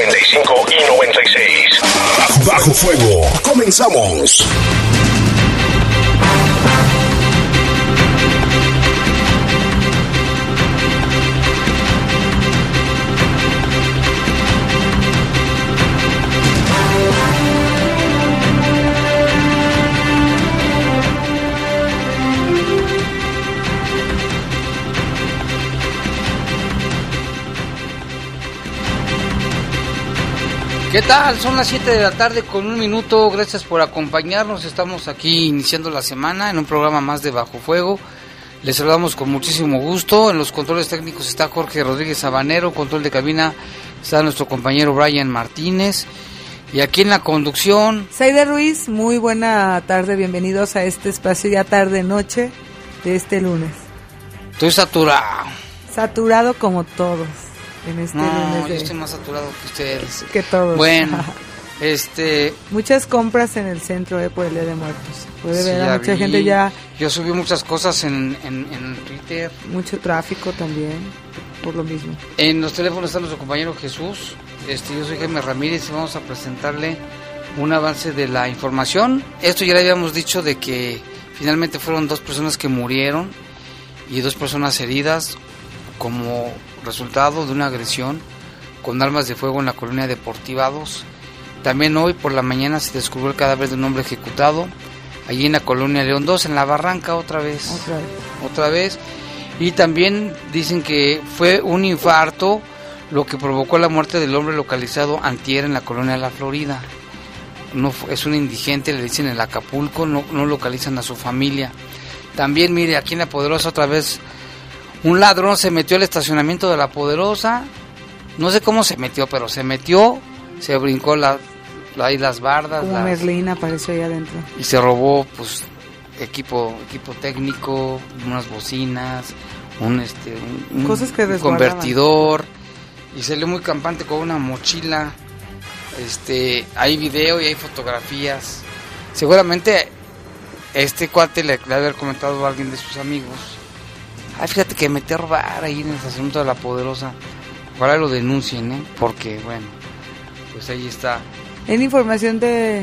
y 96. Bajo Fuego. Comenzamos. ¿Qué tal? Son las 7 de la tarde con un minuto. Gracias por acompañarnos. Estamos aquí iniciando la semana en un programa más de Bajo Fuego. Les saludamos con muchísimo gusto. En los controles técnicos está Jorge Rodríguez Sabanero. Control de cabina está nuestro compañero Brian Martínez. Y aquí en la conducción. Saide Ruiz, muy buena tarde. Bienvenidos a este espacio ya tarde-noche de este lunes. Estoy saturado. Saturado como todos en este no, lunes. yo estoy más saturado que ustedes. Que todos. Bueno, este. Muchas compras en el centro eh, por el Día de Muertos. Puede sí, ver a mucha vi. gente ya, Yo subí muchas cosas en, en, en Twitter. mucho tráfico también, por lo mismo. En los teléfonos está nuestro compañero Jesús. Este, yo soy Jaime Ramírez y vamos a presentarle un avance de la información. Esto ya le habíamos dicho de que finalmente fueron dos personas que murieron y dos personas heridas como resultado de una agresión con armas de fuego en la colonia Deportiva 2. También hoy por la mañana se descubrió el cadáver de un hombre ejecutado allí en la colonia León 2, en la barranca otra vez Otra vez. otra vez. Y también dicen que fue un infarto lo que provocó la muerte del hombre localizado antier en la colonia La Florida. No es un indigente, le dicen en Acapulco, no, no localizan a su familia. También, mire, aquí en La Poderosa otra vez, un ladrón se metió al estacionamiento de La Poderosa. No sé cómo se metió, pero se metió, se brincó la, ahí las bardas. Como las- Merlín apareció ahí adentro. y se robó pues equipo equipo técnico unas bocinas un este un, Cosas que un convertidor y salió muy campante con una mochila este hay video y hay fotografías seguramente este cuate le, le haber comentado a alguien de sus amigos ay fíjate que metí a robar ahí en el estacionamiento de la poderosa ojalá lo denuncien ¿eh? porque bueno pues ahí está En información de...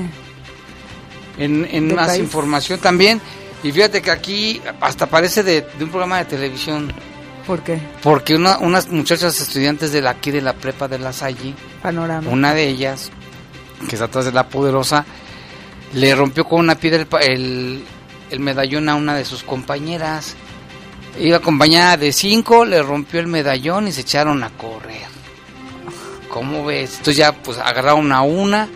en, en ¿Del más país? información también. Y fíjate que aquí hasta parece de, de un programa de televisión, ¿Por qué? porque una, unas muchachas estudiantes de la, aquí de la prepa de la Salle, Panorama. una de ellas, que está atrás de la poderosa, le rompió con una piedra el, el medallón a una de sus compañeras. Iba acompañada de cinco, le rompió el medallón y se echaron a correr. ¿Cómo ves? Entonces ya pues agarraron a una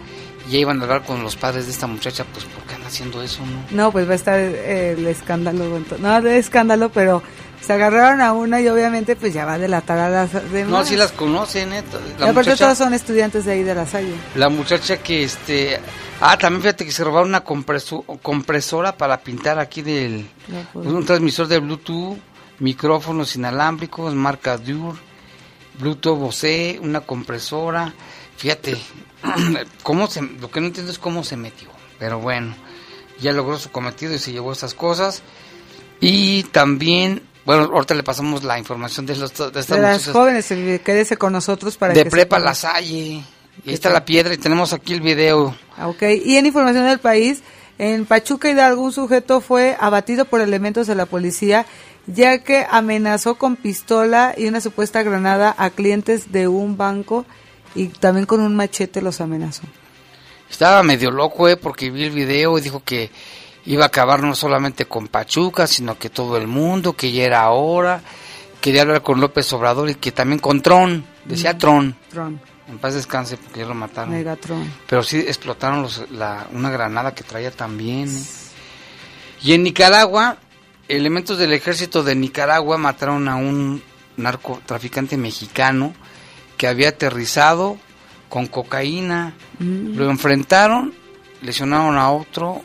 y ya iban a hablar con los padres de esta muchacha, pues ¿por qué anda haciendo eso, no? No, pues va a estar eh, el escándalo. No, de escándalo, pero se agarraron a una y obviamente pues ya va a delatar a las demás. No, sí las conocen, ¿eh? Y La aparte muchacha, todos son estudiantes de ahí de la Salle. la muchacha que, este... Ah, también fíjate que se robaron una compresora para pintar aquí del... Pues, un transmisor de Bluetooth, micrófonos inalámbricos, marca Dur, Bluetooth Bose, una compresora. Fíjate, cómo se, lo que no entiendo es cómo se metió. Pero bueno, ya logró su cometido y se llevó estas cosas. Y también, bueno, ahorita le pasamos la información de, los, de estas De las jóvenes, quédese con nosotros para de que Prepa. La Salle. Ahí está la piedra y tenemos aquí el video. Ah, Ok, y en información del país, en Pachuca Hidalgo un sujeto fue abatido por elementos de la policía ya que amenazó con pistola y una supuesta granada a clientes de un banco y también con un machete los amenazó. Estaba medio loco, eh, porque vi el video y dijo que iba a acabar no solamente con Pachuca, sino que todo el mundo, que ya era hora. Quería hablar con López Obrador y que también con Tron, decía Tron. Tron, En paz descanse porque ya lo mataron. Megatron. Pero sí explotaron los- la- una granada que traía también. eh. Y en Nicaragua, elementos del ejército de Nicaragua mataron a un narcotraficante mexicano que había aterrizado con cocaína. Lo enfrentaron, lesionaron a otro,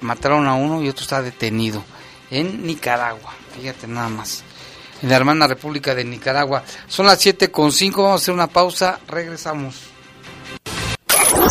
mataron a uno y otro está detenido en Nicaragua. Fíjate nada más. En la hermana República de Nicaragua. Son las 7 con 5, vamos a hacer una pausa, regresamos.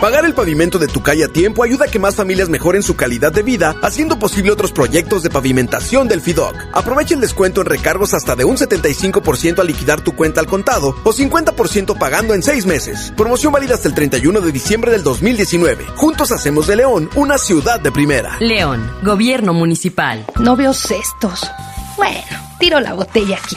Pagar el pavimento de tu calle a tiempo ayuda a que más familias mejoren su calidad de vida, haciendo posible otros proyectos de pavimentación del FIDOC. Aprovecha el descuento en recargos hasta de un 75% al liquidar tu cuenta al contado o 50% pagando en seis meses. Promoción válida hasta el 31 de diciembre del 2019. Juntos hacemos de León una ciudad de primera. León, Gobierno Municipal. No veo cestos. Bueno, tiro la botella aquí.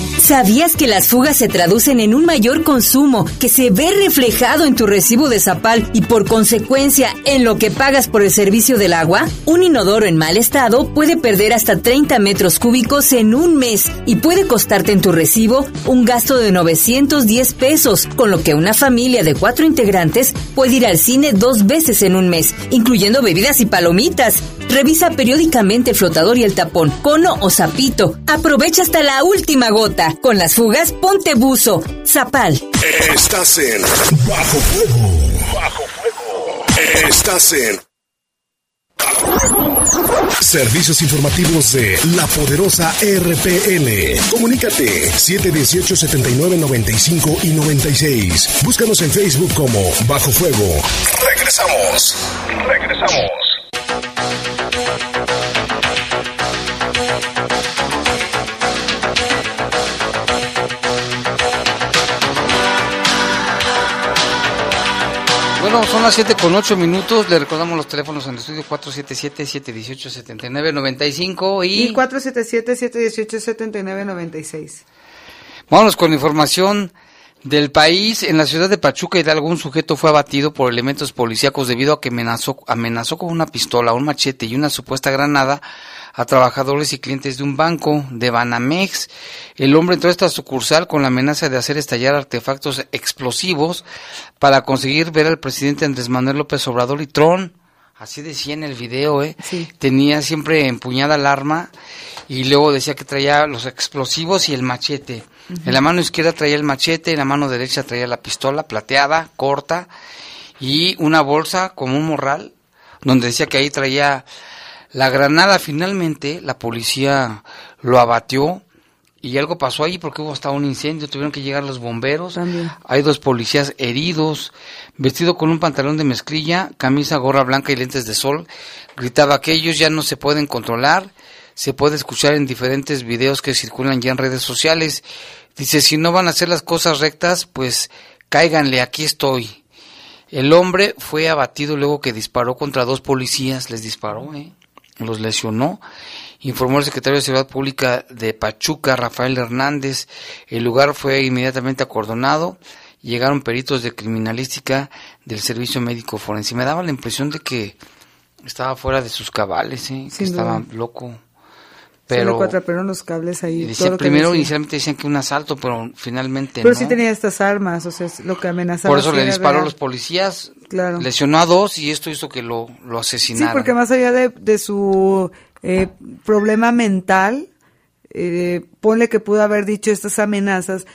¿Sabías que las fugas se traducen en un mayor consumo que se ve reflejado en tu recibo de Zapal y por consecuencia en lo que pagas por el servicio del agua? Un inodoro en mal estado puede perder hasta 30 metros cúbicos en un mes y puede costarte en tu recibo un gasto de 910 pesos, con lo que una familia de cuatro integrantes puede ir al cine dos veces en un mes, incluyendo bebidas y palomitas. Revisa periódicamente el flotador y el tapón, cono o zapito. Aprovecha hasta la última gota. Con las fugas, ponte buzo. Zapal. Estás en Bajo Fuego. Bajo Fuego. Estás en Servicios informativos de la poderosa RPL. Comunícate 718-7995 y 96. Búscanos en Facebook como Bajo Fuego. Regresamos. Regresamos. Bueno, son las 7 con 8 minutos. Le recordamos los teléfonos en el estudio 477-718-7995 y, Y 477-718-7996. vámonos con información del país. En la ciudad de Pachuca Hidalgo un sujeto fue abatido por elementos policíacos debido a que amenazó, amenazó con una pistola, un machete y una supuesta granada a trabajadores y clientes de un banco de Banamex. El hombre entró a esta sucursal con la amenaza de hacer estallar artefactos explosivos para conseguir ver al presidente Andrés Manuel López Obrador y Tron. Así decía en el video, ¿eh? Sí. Tenía siempre empuñada el arma y luego decía que traía los explosivos y el machete. En la mano izquierda traía el machete, en la mano derecha traía la pistola plateada, corta, y una bolsa como un morral, donde decía que ahí traía la granada. Finalmente la policía lo abatió y algo pasó ahí porque hubo hasta un incendio, tuvieron que llegar los bomberos. También. Hay dos policías heridos, vestido con un pantalón de mezclilla, camisa, gorra blanca y lentes de sol. Gritaba que ellos ya no se pueden controlar. Se puede escuchar en diferentes videos que circulan ya en redes sociales. Dice, si no van a hacer las cosas rectas, pues cáiganle, aquí estoy. El hombre fue abatido luego que disparó contra dos policías, les disparó, ¿eh? Los lesionó. Informó el secretario de Seguridad Pública de Pachuca, Rafael Hernández. El lugar fue inmediatamente acordonado. Llegaron peritos de criminalística del Servicio Médico Forense. Me daba la impresión de que Estaba fuera de sus cabales, ¿eh? que estaba loco. Pero atraparon los cables ahí. y todo lo que primero decía. inicialmente decían que un asalto, pero finalmente Pero no. sí tenía estas armas, o sea, es lo que amenazaba. Por eso sí le disparó a los policías, Claro. lesionó a dos y esto hizo que lo, lo Sí, asesinaran. porque más allá de, de su eh, problema mental, eh, ponle que pudo haber dicho estas amenazas,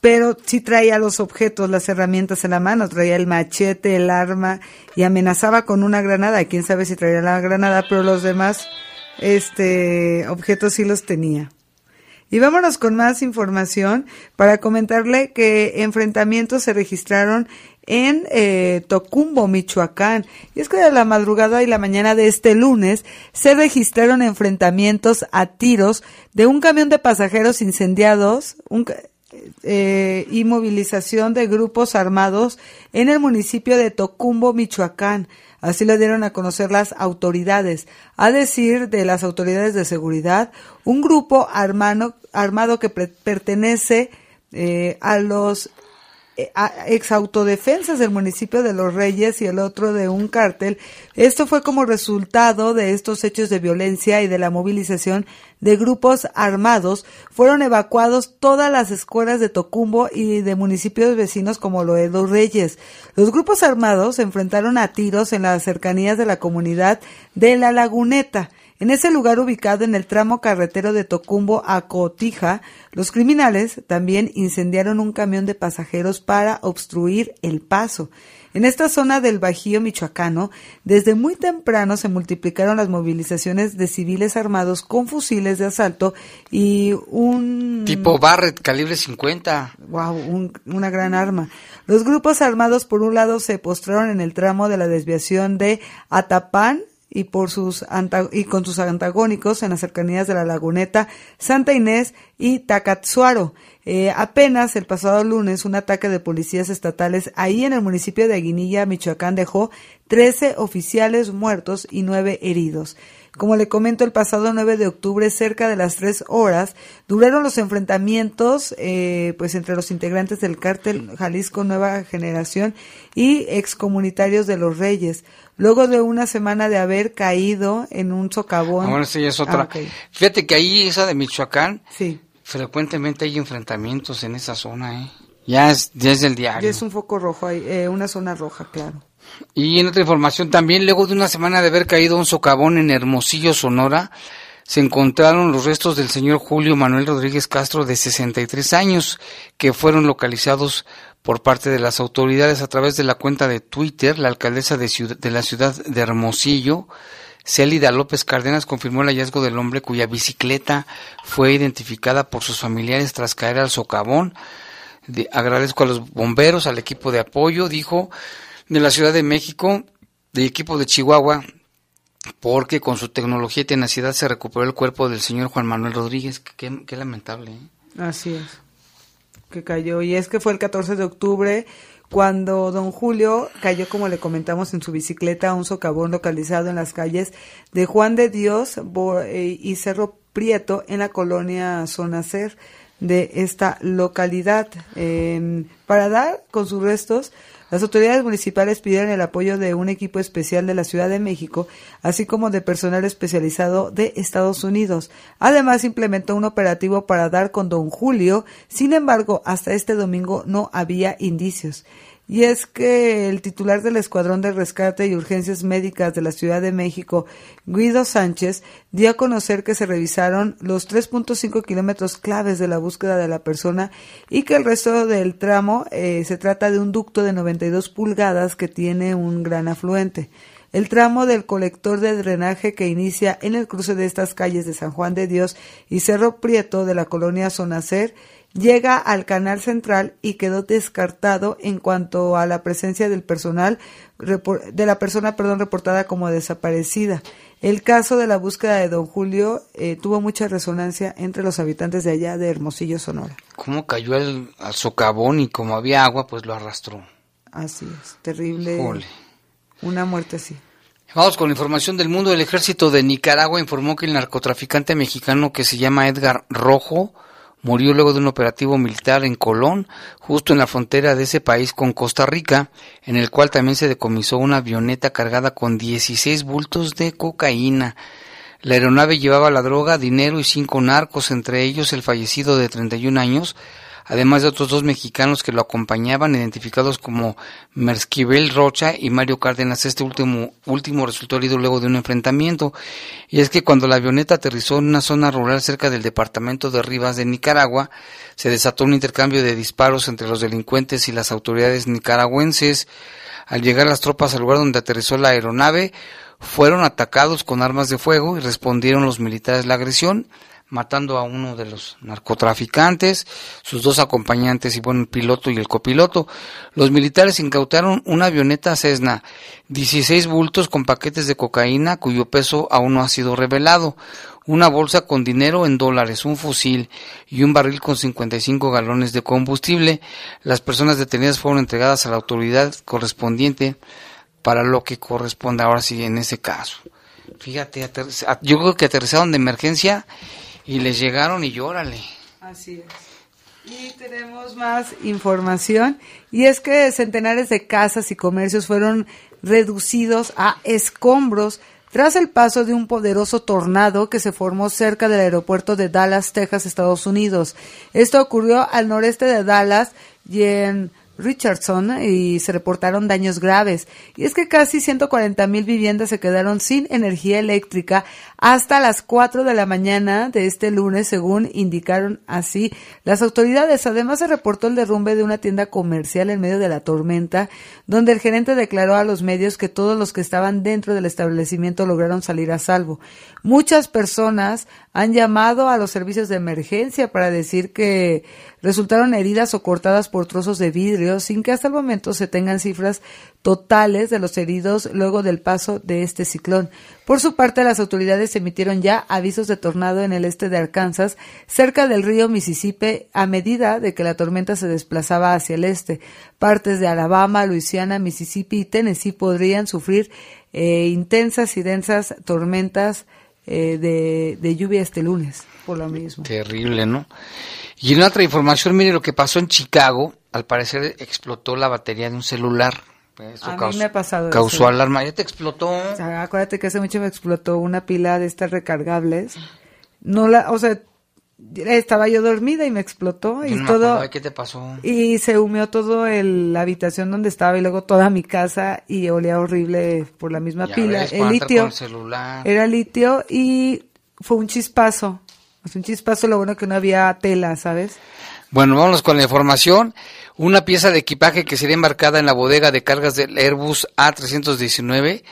pero sí traía los objetos, las herramientas en la mano, traía el machete, el arma y amenazaba con una granada. Quién sabe si traía la granada, pero los demás este objetos sí los tenía. Y vámonos con más información para comentarle que enfrentamientos se registraron en eh, Tocumbo, Michoacán. Y es que de la madrugada y la mañana de este lunes se registraron enfrentamientos a tiros de un camión de pasajeros incendiados eh, y movilización de grupos armados en el municipio de Tocumbo, Michoacán. Así lo dieron a conocer las autoridades. A decir de las autoridades de seguridad, un grupo armano- armado que pertenece eh, a los ex autodefensas del municipio de Los Reyes y el otro de un cártel. Esto fue como resultado de estos hechos de violencia y de la movilización de grupos armados. Fueron evacuados todas las escuelas de Tocumbo y de municipios vecinos como lo de Los Reyes. Los grupos armados se enfrentaron a tiros en las cercanías de la comunidad de La Laguneta. En ese lugar ubicado en el tramo carretero de Tocumbo a Cotija, los criminales también incendiaron un camión de pasajeros para obstruir el paso. En esta zona del Bajío michoacano, desde muy temprano se multiplicaron las movilizaciones de civiles armados con fusiles de asalto y un Tipo Barrett, calibre 50. Wow, un- una gran arma. Los grupos armados, por un lado, se postraron en el tramo de la desviación de Atapán y por sus y con sus antagónicos en las cercanías de la Laguneta, Santa Inés y Tacatzuaro. Eh, apenas el pasado lunes un ataque de policías estatales ahí en el municipio de Aguinilla, Michoacán, dejó 13 oficiales muertos y 9 heridos. Como le comento, el pasado 9 de octubre, cerca de las 3 horas, duraron los enfrentamientos eh, pues entre los integrantes del cártel Jalisco Nueva Generación y excomunitarios de los Reyes. Luego de una semana de haber caído en un socavón. Ah, bueno, ya es otra. Ah. Fíjate que ahí, esa de Michoacán, Sí. frecuentemente hay enfrentamientos en esa zona, ¿eh? Ya es, ya es del diario. Ya es un foco rojo ahí, eh, una zona roja, claro. Y en otra información también, luego de una semana de haber caído un socavón en Hermosillo, Sonora, se encontraron los restos del señor Julio Manuel Rodríguez Castro de 63 años, que fueron localizados por parte de las autoridades a través de la cuenta de Twitter. La alcaldesa de, de la ciudad de Hermosillo, Célida López Cárdenas, confirmó el hallazgo del hombre cuya bicicleta fue identificada por sus familiares tras caer al socavón. De- agradezco a los bomberos, al equipo de apoyo, dijo, de la Ciudad de México, del equipo de Chihuahua, porque con su tecnología y tenacidad se recuperó el cuerpo del señor Juan Manuel Rodríguez. Qué, qué lamentable. ¿eh? Así es. Que cayó. Y es que fue el 14 de octubre cuando don Julio cayó, como le comentamos, en su bicicleta a un socavón localizado en las calles de Juan de Dios eh, y Cerro Prieto en la colonia Zona Ser de esta localidad. Para dar con sus restos, las autoridades municipales pidieron el apoyo de un equipo especial de la Ciudad de México, así como de personal especializado de Estados Unidos. Además, implementó un operativo para dar con don Julio, sin embargo, hasta este domingo no había indicios. Y es que el titular del Escuadrón de Rescate y Urgencias Médicas de la Ciudad de México, Guido Sánchez, dio a conocer que se revisaron los 3.5 kilómetros claves de la búsqueda de la persona y que el resto del tramo eh, se trata de un ducto de 92 pulgadas que tiene un gran afluente. El tramo del colector de drenaje que inicia en el cruce de estas calles de San Juan de Dios y Cerro Prieto de la colonia Zonacer llega al canal central y quedó descartado en cuanto a la presencia del personal de la persona perdón reportada como desaparecida. El caso de la búsqueda de don Julio eh, tuvo mucha resonancia entre los habitantes de allá de Hermosillo, Sonora. ¿Cómo cayó al, al socavón y como había agua, pues lo arrastró? Así es, terrible. Jole. Una muerte así. Vamos con la información del mundo. El ejército de Nicaragua informó que el narcotraficante mexicano que se llama Edgar Rojo murió luego de un operativo militar en Colón, justo en la frontera de ese país con Costa Rica, en el cual también se decomisó una avioneta cargada con 16 bultos de cocaína. La aeronave llevaba la droga, dinero y cinco narcos, entre ellos el fallecido de 31 años, además de otros dos mexicanos que lo acompañaban, identificados como Mersquivel Rocha y Mario Cárdenas. Este último, último resultó herido luego de un enfrentamiento. Y es que cuando la avioneta aterrizó en una zona rural cerca del departamento de Rivas de Nicaragua, se desató un intercambio de disparos entre los delincuentes y las autoridades nicaragüenses. Al llegar las tropas al lugar donde aterrizó la aeronave, fueron atacados con armas de fuego y respondieron los militares la agresión, matando a uno de los narcotraficantes, sus dos acompañantes y bueno, el piloto y el copiloto. Los militares incautaron una avioneta Cessna, 16 bultos con paquetes de cocaína cuyo peso aún no ha sido revelado, una bolsa con dinero en dólares, un fusil y un barril con 55 galones de combustible. Las personas detenidas fueron entregadas a la autoridad correspondiente para lo que corresponde ahora sí en ese caso. Fíjate, yo creo que aterrizaron de emergencia y les llegaron y llórale. Así es. Y tenemos más información y es que centenares de casas y comercios fueron reducidos a escombros tras el paso de un poderoso tornado que se formó cerca del aeropuerto de Dallas, Texas, Estados Unidos. Esto ocurrió al noreste de Dallas y en Richardson y se reportaron daños graves. Y es que casi 140 mil viviendas se quedaron sin energía eléctrica hasta las 4 de la mañana de este lunes, según indicaron así las autoridades. Además, se reportó el derrumbe de una tienda comercial en medio de la tormenta, donde el gerente declaró a los medios que todos los que estaban dentro del establecimiento lograron salir a salvo. Muchas personas han llamado a los servicios de emergencia para decir que resultaron heridas o cortadas por trozos de vidrio sin que hasta el momento se tengan cifras totales de los heridos luego del paso de este ciclón. Por su parte, las autoridades emitieron ya avisos de tornado en el este de Arkansas, cerca del río Mississippi, a medida de que la tormenta se desplazaba hacia el este. Partes de Alabama, Luisiana, Mississippi y Tennessee podrían sufrir eh, intensas y densas tormentas eh, de, de lluvia este lunes, por lo mismo. Terrible, ¿no? Y en otra información, mire lo que pasó en Chicago. Al parecer explotó la batería de un celular. a mí me ha pasado Causó alarma. ¿Ya te explotó? acuérdate que hace mucho me explotó una pila de estas recargables. No la, o sea, estaba yo dormida y me explotó y todo. ¿Qué te pasó? Y se humeó todo el, la habitación donde estaba y luego toda mi casa y olía horrible por la misma pila. el litio. Era litio y fue un chispazo. Es un chispazo, lo bueno que no había tela, ¿sabes? Bueno, vámonos con la información. Una pieza de equipaje que sería embarcada en la bodega de cargas del Airbus A319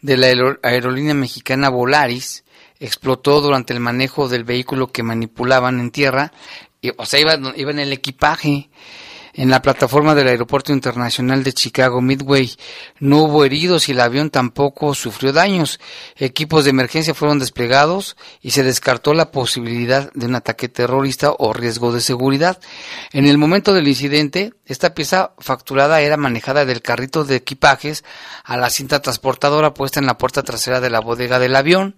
de la aerolínea mexicana Volaris explotó durante el manejo del vehículo que manipulaban en tierra. O sea, iba, iba en el equipaje en la plataforma del Aeropuerto Internacional de Chicago Midway. No hubo heridos y el avión tampoco sufrió daños. Equipos de emergencia fueron desplegados y se descartó la posibilidad de un ataque terrorista o riesgo de seguridad. En el momento del incidente, esta pieza facturada era manejada del carrito de equipajes a la cinta transportadora puesta en la puerta trasera de la bodega del avión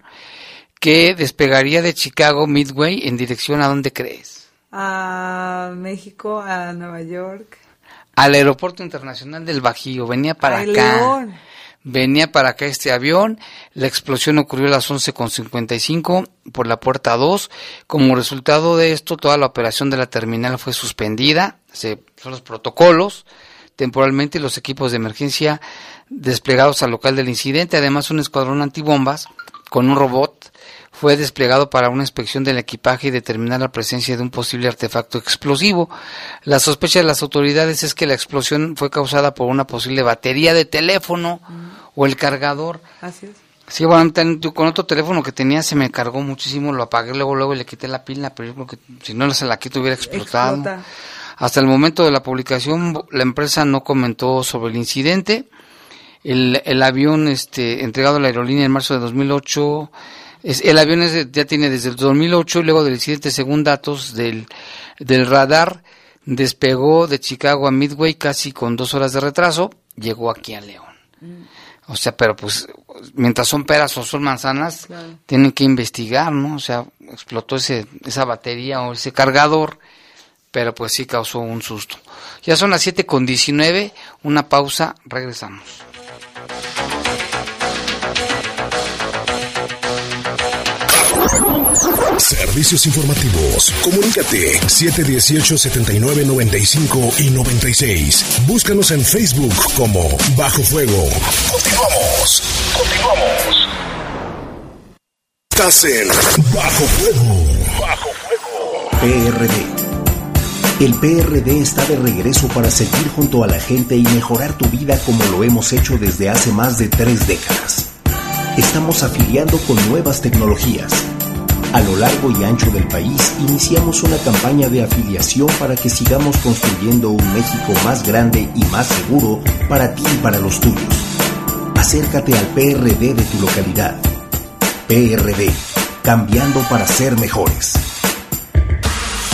que despegaría de Chicago Midway en dirección a donde crees a México, a Nueva York. Al aeropuerto internacional del Bajío, venía para acá. Venía para acá este avión, la explosión ocurrió a las 11.55 por la puerta 2. Como resultado de esto, toda la operación de la terminal fue suspendida, se son los protocolos, temporalmente los equipos de emergencia desplegados al local del incidente, además un escuadrón antibombas con un robot fue desplegado para una inspección del equipaje y determinar la presencia de un posible artefacto explosivo. La sospecha de las autoridades es que la explosión fue causada por una posible batería de teléfono o el cargador. Así es. Sí, bueno, con otro teléfono que tenía se me cargó muchísimo, lo apagué luego, luego le quité la pila, pero yo creo que si no se la quito hubiera explotado. Hasta el momento de la publicación, la empresa no comentó sobre el incidente. El, el avión este, entregado a la aerolínea en marzo de 2008 el avión ya tiene desde el 2008 y luego del incidente, según datos del, del radar, despegó de Chicago a Midway casi con dos horas de retraso, llegó aquí a León. O sea, pero pues mientras son peras o son manzanas, tienen que investigar, ¿no? O sea, explotó ese, esa batería o ese cargador, pero pues sí causó un susto. Ya son las 7 con 19, una pausa, regresamos. Servicios informativos. Comunícate 718-7995 y 96. Búscanos en Facebook como Bajo Fuego. Continuamos. Continuamos. Estás en Bajo Fuego. Bajo Fuego. PRD. El PRD está de regreso para seguir junto a la gente y mejorar tu vida como lo hemos hecho desde hace más de tres décadas. Estamos afiliando con nuevas tecnologías a lo largo y ancho del país iniciamos una campaña de afiliación para que sigamos construyendo un México más grande y más seguro para ti y para los tuyos. Acércate al PRD de tu localidad. PRD, cambiando para ser mejores.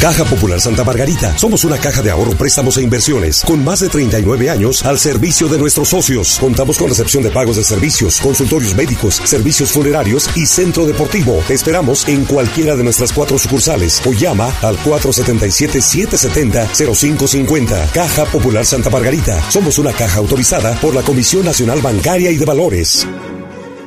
Caja Popular Santa Margarita. Somos una caja de ahorro, préstamos e inversiones con más de 39 años al servicio de nuestros socios. Contamos con recepción de pagos de servicios, consultorios médicos, servicios funerarios y centro deportivo. Te esperamos en cualquiera de nuestras cuatro sucursales o llama al 477-770-0550. Caja Popular Santa Margarita. Somos una caja autorizada por la Comisión Nacional Bancaria y de Valores.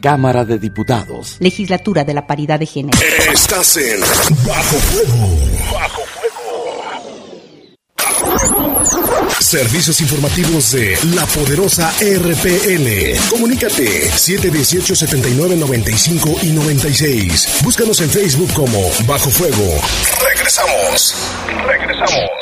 Cámara de Diputados. Legislatura de la Paridad de Género. Estás en Bajo Fuego. Bajo Fuego. Servicios informativos de la poderosa RPN. Comunícate 718 79 95 y 96. Búscanos en Facebook como Bajo Fuego. Regresamos. Regresamos.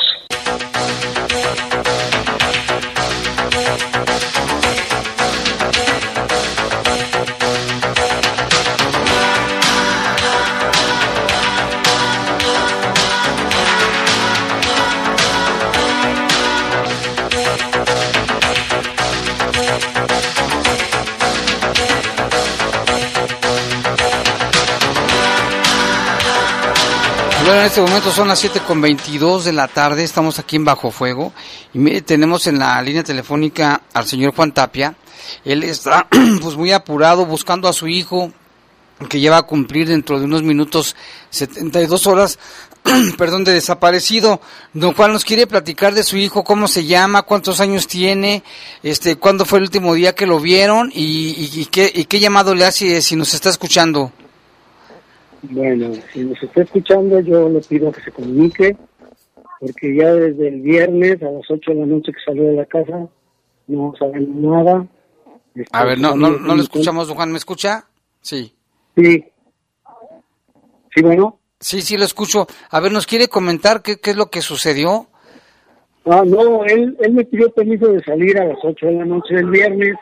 Bueno, en este momento son las 7 con 22 de la tarde, estamos aquí en Bajo Fuego y tenemos en la línea telefónica al señor Juan Tapia. Él está pues muy apurado buscando a su hijo que lleva a cumplir dentro de unos minutos 72 horas, perdón, de desaparecido. Don Juan nos quiere platicar de su hijo, cómo se llama, cuántos años tiene, este, cuándo fue el último día que lo vieron y, qué, y qué llamado le hace si nos está escuchando. Bueno, si nos está escuchando, yo le pido que se comunique, porque ya desde el viernes a las 8 de la noche que salió de la casa, no sabemos nada. a ver, no, no, no lo escuchamos, Juan, ¿me escucha? Sí. Sí. Sí, bueno. Sí, sí, lo escucho. A ver, ¿nos quiere comentar qué, qué es lo que sucedió? Ah, no, él, él me pidió permiso de salir a las 8 de la noche del viernes.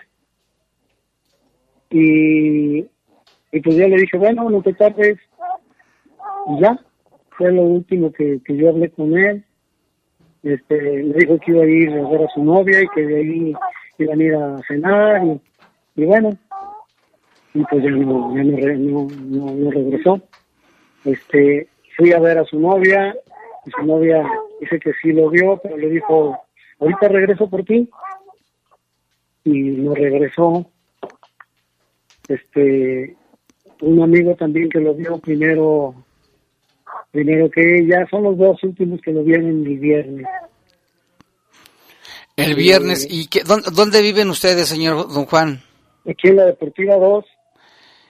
Y y pues ya le dije, bueno, no te tardes. Y ya, fue lo último que, yo hablé con él. Este, le dijo que iba a ir a ver a su novia y que de ahí iban a ir a cenar. Y, bueno, y pues ya no, ya no, no, regresó. Este, fui a ver a su novia y su novia dice que sí lo vio, pero le dijo, ahorita regreso por ti. Y no regresó. Este, un amigo también que lo vio primero primero que ella, son los dos últimos que lo vieron el viernes. El viernes, ¿y qué, dónde, viven ustedes, señor Don Juan? Aquí en la Deportiva 2.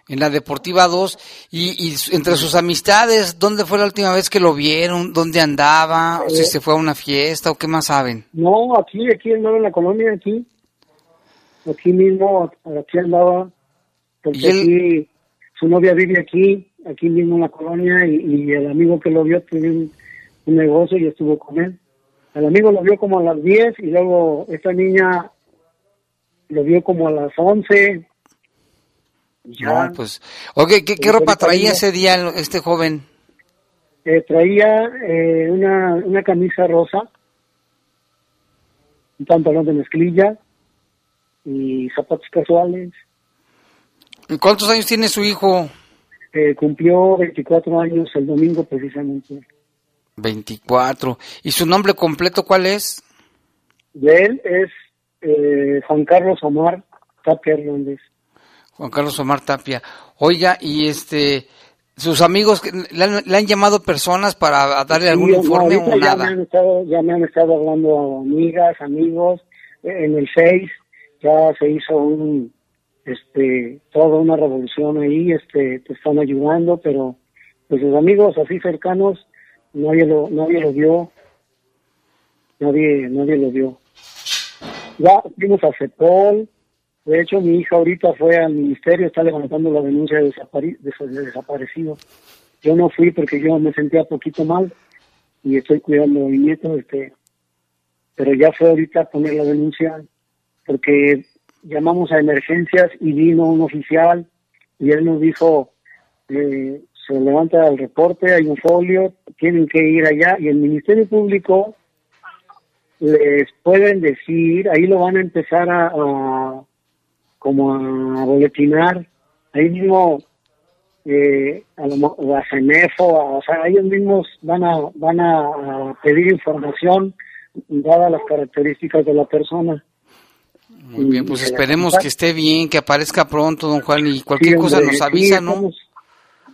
en la Deportiva 2 y, y entre sus amistades, ¿dónde fue la última vez que lo vieron? ¿Dónde andaba? ¿O si Eh. se fue a una fiesta o qué más saben? No, aquí, aquí andaba en la colonia, aquí. Aquí mismo, aquí andaba. Porque ¿Y él? aquí, su novia vive aquí, aquí mismo en la colonia, y, y el amigo que lo vio tenía un, un negocio y estuvo con él. El amigo lo vio como a las 10 y luego esta niña lo vio como a las 11. Ya. No, pues, oye, ¿qué, qué Pues ropa traía ese día este joven? Eh, traía eh, una, una camisa rosa, un pantalón de mezclilla y zapatos casuales. ¿Cuántos años tiene su hijo? Eh, cumplió 24 años el domingo precisamente. 24. ¿Y su nombre completo cuál es? De él es eh, Juan Carlos Omar Tapia Hernández. Juan Carlos Omar Tapia. Oiga, y este, sus amigos, ¿le han, le han llamado personas para darle algún Sí, no, informe ahorita o ya nada? Me han estado, ya me han estado hablando amigas, amigos, en el Face ya se hizo un, este, toda una revolución ahí, este, te están ayudando, pero pues sus amigos así cercanos, nadie lo, nadie lo vio, nadie, nadie lo vio. Ya fuimos a CEPOL, de hecho mi hija ahorita fue al ministerio, está levantando la denuncia de- de desaparecido. Yo no fui porque yo me sentía poquito mal y estoy cuidando a mi nieto, este, pero ya fue ahorita a poner la denuncia porque llamamos a emergencias y vino un oficial y él nos dijo, eh, se levanta el reporte, hay un folio, tienen que ir allá y el Ministerio Público les pueden decir, ahí lo van a empezar a, a- como a boletinar, ahí mismo eh, a, lo mo- a CENEFO, o sea, ellos mismos van a, van a pedir información dadas las características de la persona. Muy bien, pues esperemos que esté bien, que aparezca pronto, don Juan, y cualquier Sí, cosa nos sí, avisa, ¿no? Estamos,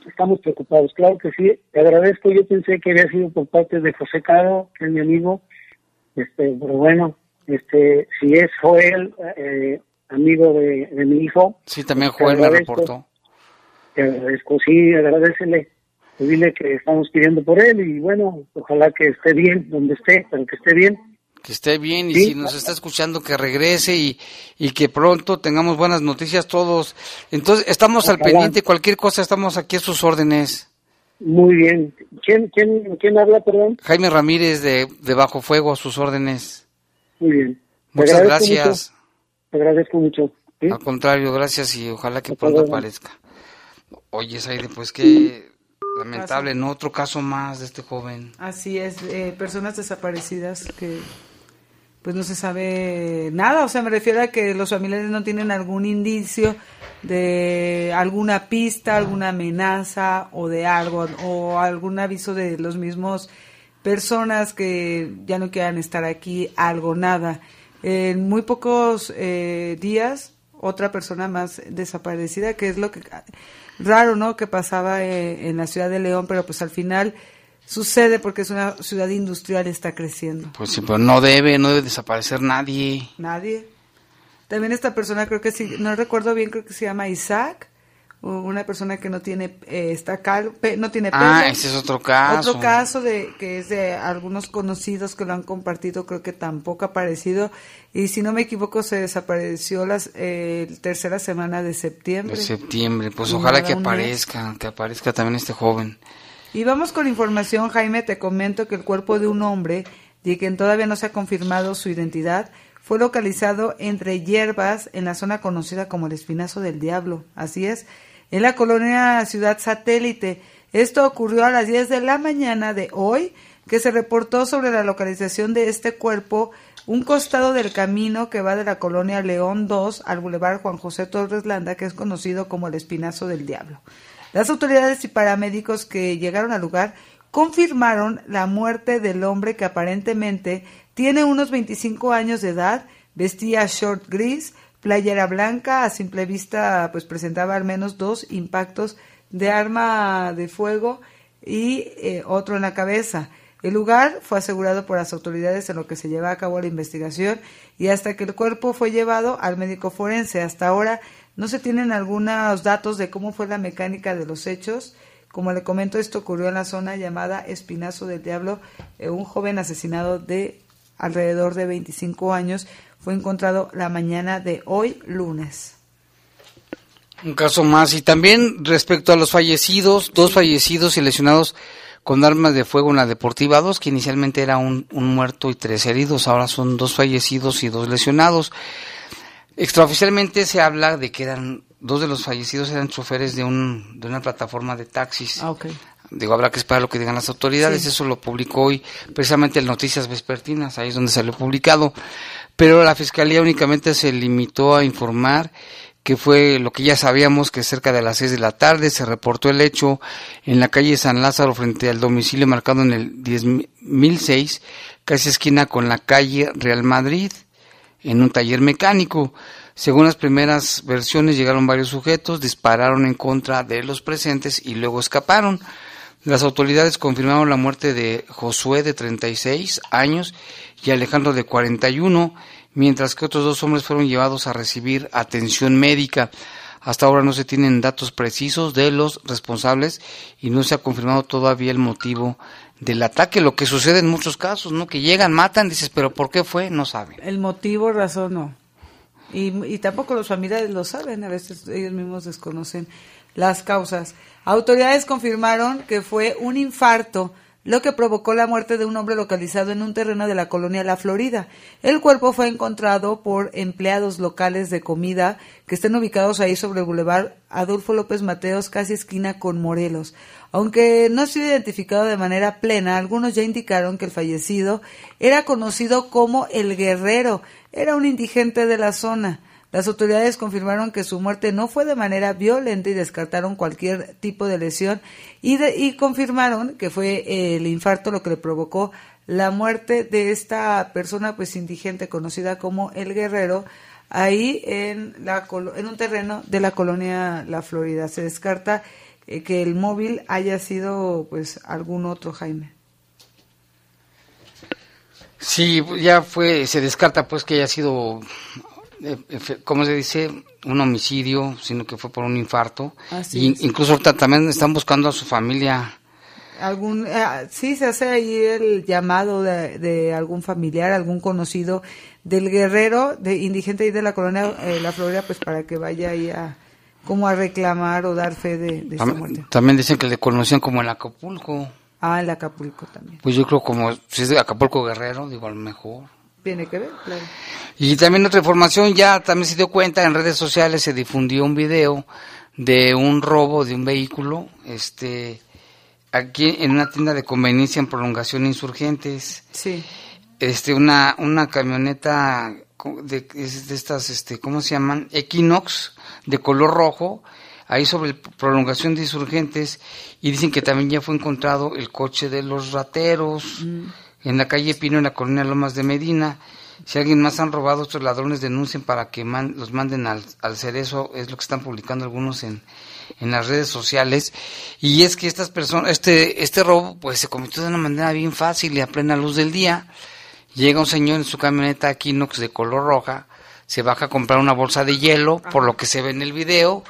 estamos preocupados, claro que sí. Te agradezco, yo pensé que había sido por parte de José Caro, que es mi amigo, este, pero bueno, este, si es Joel, eh, amigo de, de mi hijo, Sí, también te Joel me reportó. te agradezco, sí, agradecele, pues dile que estamos pidiendo por él y bueno, ojalá que esté bien donde esté, pero que esté bien. Que esté bien y Sí. si nos está escuchando que regrese y, y que pronto tengamos buenas noticias todos. Entonces, estamos al pendiente, cualquier cosa, estamos aquí a sus órdenes. Muy bien. ¿Quién, quién, quién habla, perdón? Jaime Ramírez de, de Bajo Fuego, a sus órdenes. Muy bien. Muchas gracias. mucho. Te agradezco mucho. ¿sí? Al contrario, gracias y ojalá que Hasta pronto luego. aparezca. Oye, Saide, pues qué lamentable, ¿no? Otro caso más de este joven. Así es, eh, personas desaparecidas que pues no se sabe nada, o sea, me refiero a que los familiares no tienen algún indicio de alguna pista, alguna amenaza o de algo, o algún aviso de los mismos personas que ya no quieran estar aquí, algo, nada. En muy pocos eh, días, otra persona más desaparecida, que es lo que raro, ¿no? Que pasaba eh, en la ciudad de León, pero pues al final sucede porque es una ciudad industrial, está creciendo. Pues sí, pero no debe, no debe desaparecer nadie. Nadie. También esta persona, creo que sí, no recuerdo bien, creo que se llama Isaac, una persona que no tiene, eh, está cal, pe- no tiene pelo. Ah, ese es otro caso. Otro caso de que es de algunos conocidos que lo han compartido, creo que tampoco ha aparecido. Y si no me equivoco, se desapareció la tercera semana de septiembre. De septiembre, pues Y ojalá que mes. aparezca, que aparezca también este joven. Y vamos con información, Jaime, te comento que el cuerpo de un hombre, de quien todavía no se ha confirmado su identidad, fue localizado entre hierbas en la zona conocida como el Espinazo del Diablo. Así es, en la colonia Ciudad Satélite. Esto ocurrió a las 10 de la mañana de hoy, que se reportó sobre la localización de este cuerpo un costado del camino que va de la colonia León 2 al Boulevard Juan José Torres Landa, que es conocido como el Espinazo del Diablo. Las autoridades y paramédicos que llegaron al lugar confirmaron la muerte del hombre que aparentemente tiene unos 25 años de edad, vestía short gris, playera blanca, a simple vista pues presentaba al menos dos impactos de arma de fuego y eh, otro en la cabeza. El lugar fue asegurado por las autoridades en lo que se lleva a cabo la investigación y hasta que el cuerpo fue llevado al médico forense. Hasta ahora No se tienen algunos datos de cómo fue la mecánica de los hechos. Como le comento, esto ocurrió en la zona llamada Espinazo del Diablo. Eh, un joven asesinado de alrededor de 25 años fue encontrado la mañana de hoy, lunes. Un caso más. Y también respecto a los fallecidos, dos fallecidos y lesionados con armas de fuego en la Deportiva 2, que inicialmente era un, un muerto y tres heridos, ahora son dos fallecidos y dos lesionados. Extraoficialmente se habla de que eran dos de los fallecidos eran choferes de, un, de una plataforma de taxis. Ah, okay. Digo, habrá que esperar lo que digan las autoridades. Sí. Eso lo publicó hoy precisamente en Noticias Vespertinas, ahí es donde salió publicado. Pero la Fiscalía únicamente se limitó a informar que fue lo que ya sabíamos que cerca de las seis de la tarde se reportó el hecho en la calle San Lázaro frente al domicilio marcado en el 10.006, casi esquina con la calle Real Madrid, en un taller mecánico. Según las primeras versiones llegaron varios sujetos, dispararon en contra de los presentes y luego escaparon. Las autoridades confirmaron la muerte de Josué de 36 años y Alejandro de 41 mientras que otros dos hombres fueron llevados a recibir atención médica. Hasta ahora no se tienen datos precisos de los responsables y no se ha confirmado todavía el motivo del ataque, lo que sucede en muchos casos, ¿no? Que llegan, matan, dices, pero ¿por qué fue? No saben. El motivo, razón, no. Y, y tampoco los familiares lo saben, a veces ellos mismos desconocen las causas. Autoridades confirmaron que fue un infarto lo que provocó la muerte de un hombre localizado en un terreno de la colonia La Florida. El cuerpo fue encontrado por empleados locales de comida que estén ubicados ahí sobre el bulevar Adolfo López Mateos, casi esquina con Morelos. Aunque no ha sido identificado de manera plena, algunos ya indicaron que el fallecido era conocido como el Guerrero, era un indigente de la zona. Las autoridades confirmaron que su muerte no fue de manera violenta y descartaron cualquier tipo de lesión y, de, y confirmaron que fue el infarto lo que le provocó la muerte de esta persona pues indigente conocida como el guerrero ahí en, la, en un terreno de la colonia La Florida. Se descarta eh, que el móvil haya sido pues algún otro Jaime. Sí, ya fue, se descarta pues que haya sido ¿cómo se dice? Un homicidio, sino que fue por un infarto. y, incluso ahorita también están buscando a su familia. Algún, eh, sí, se hace ahí el llamado de, de, algún familiar, algún conocido del guerrero de indigente ahí de la colonia eh, La Florida, pues para que vaya ahí a como a reclamar o dar fe de, de también, muerte. También dicen que le conocían como el Acapulco. Ah, el Acapulco también. Pues yo creo como si es de Acapulco Guerrero, digo a lo mejor. Tiene que ver, claro. Y también otra información, ya también se dio cuenta, en redes sociales se difundió un video de un robo de un vehículo, este, aquí en una tienda de conveniencia en prolongación insurgentes. Sí. Este, una, una camioneta de, de estas, este, ¿cómo se llaman? Equinox, de color rojo, ahí sobre prolongación de insurgentes, y dicen que también ya fue encontrado el coche de los rateros. Mm en la calle Pino, en la colonia Lomas de Medina. Si alguien más han robado, estos ladrones denuncien para que los manden al, al cerezo, es lo que están publicando algunos en, en las redes sociales. Y es que estas personas, este, este robo, pues se cometió de una manera bien fácil y a plena luz del día. Llega un señor en su camioneta Equinox de color roja, se baja a comprar una bolsa de hielo, por lo que se ve en el video,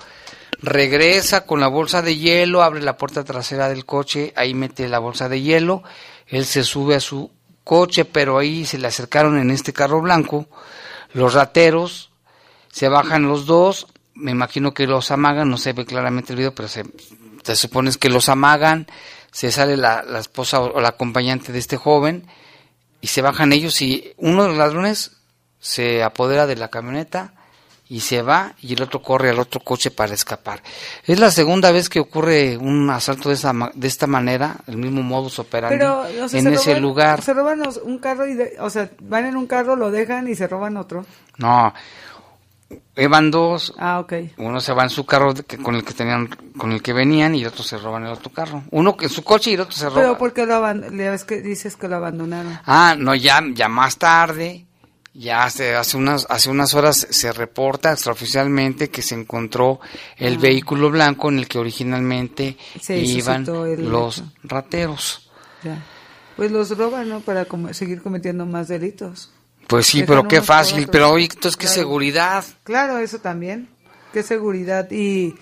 regresa con la bolsa de hielo, abre la puerta trasera del coche, ahí mete la bolsa de hielo, él se sube a su coche, pero ahí se le acercaron en este carro blanco. Los rateros, se bajan los dos, me imagino que los amagan, no se ve claramente el video, pero se, te supones que los amagan, se sale la esposa o la acompañante de este joven y se bajan ellos y uno de los ladrones se apodera de la camioneta, y se va y el otro corre al otro coche para escapar. Es la segunda vez que ocurre un asalto de, esa, de esta manera, el mismo modus operandi Pero, o sea, en ese roban, lugar. Se roban un carro y, de, o sea, van en un carro, lo dejan y se roban otro. No, Evan dos, ah, okay. uno se va en su carro que, con el que tenían, con el que venían y el otro se roban el otro carro. Uno en su coche y el otro se roba. Pero ¿por qué lo abandonaron? que dices que lo abandonaron. Ah, no, ya, ya más tarde, ya hace, hace unas hace unas horas se reporta extraoficialmente que se encontró el ah. vehículo blanco en el que originalmente se iban los hecho. rateros. Ya. Pues los roban, ¿no? Para com seguir cometiendo más delitos. Pues sí, Dejan pero qué fácil. Pero oye, entonces qué Claro. seguridad. Claro, eso también. qué seguridad y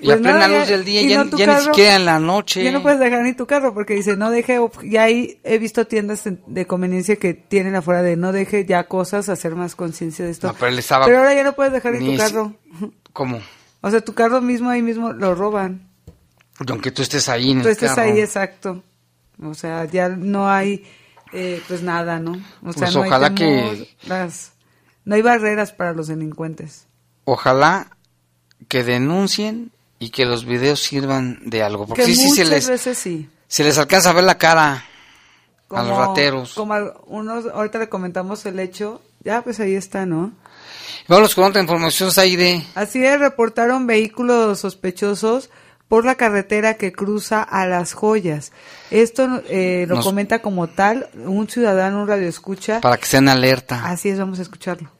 y a plena luz del día, ya, ni siquiera en la noche. Ya no puedes dejar ni tu carro porque dice, no deje, ya ahí he visto tiendas de conveniencia que tienen afuera de no deje ya cosas, hacer más conciencia de esto. pero, ahora ya no puedes dejar ni tu carro. ¿Cómo? O sea, tu carro mismo ahí mismo lo roban. Aunque tú estés ahí en tú estés ahí, exacto. O sea, ya no hay, eh, pues nada, ¿no? O sea, pues no ojalá hay que... Las, no hay barreras para los delincuentes. Ojalá que denuncien y que los videos sirvan de algo. Porque sí, muchas se les, veces sí. se les alcanza a ver la cara a los rateros. Como unos, ahorita le comentamos el hecho, ya pues ahí está, ¿no? Vamos con otra información, Zaire. Así es, reportaron vehículos sospechosos por la carretera que cruza a las joyas. Esto eh, lo comenta como tal un ciudadano, un radio escucha. Para que sean alerta. Así es, vamos a escucharlo.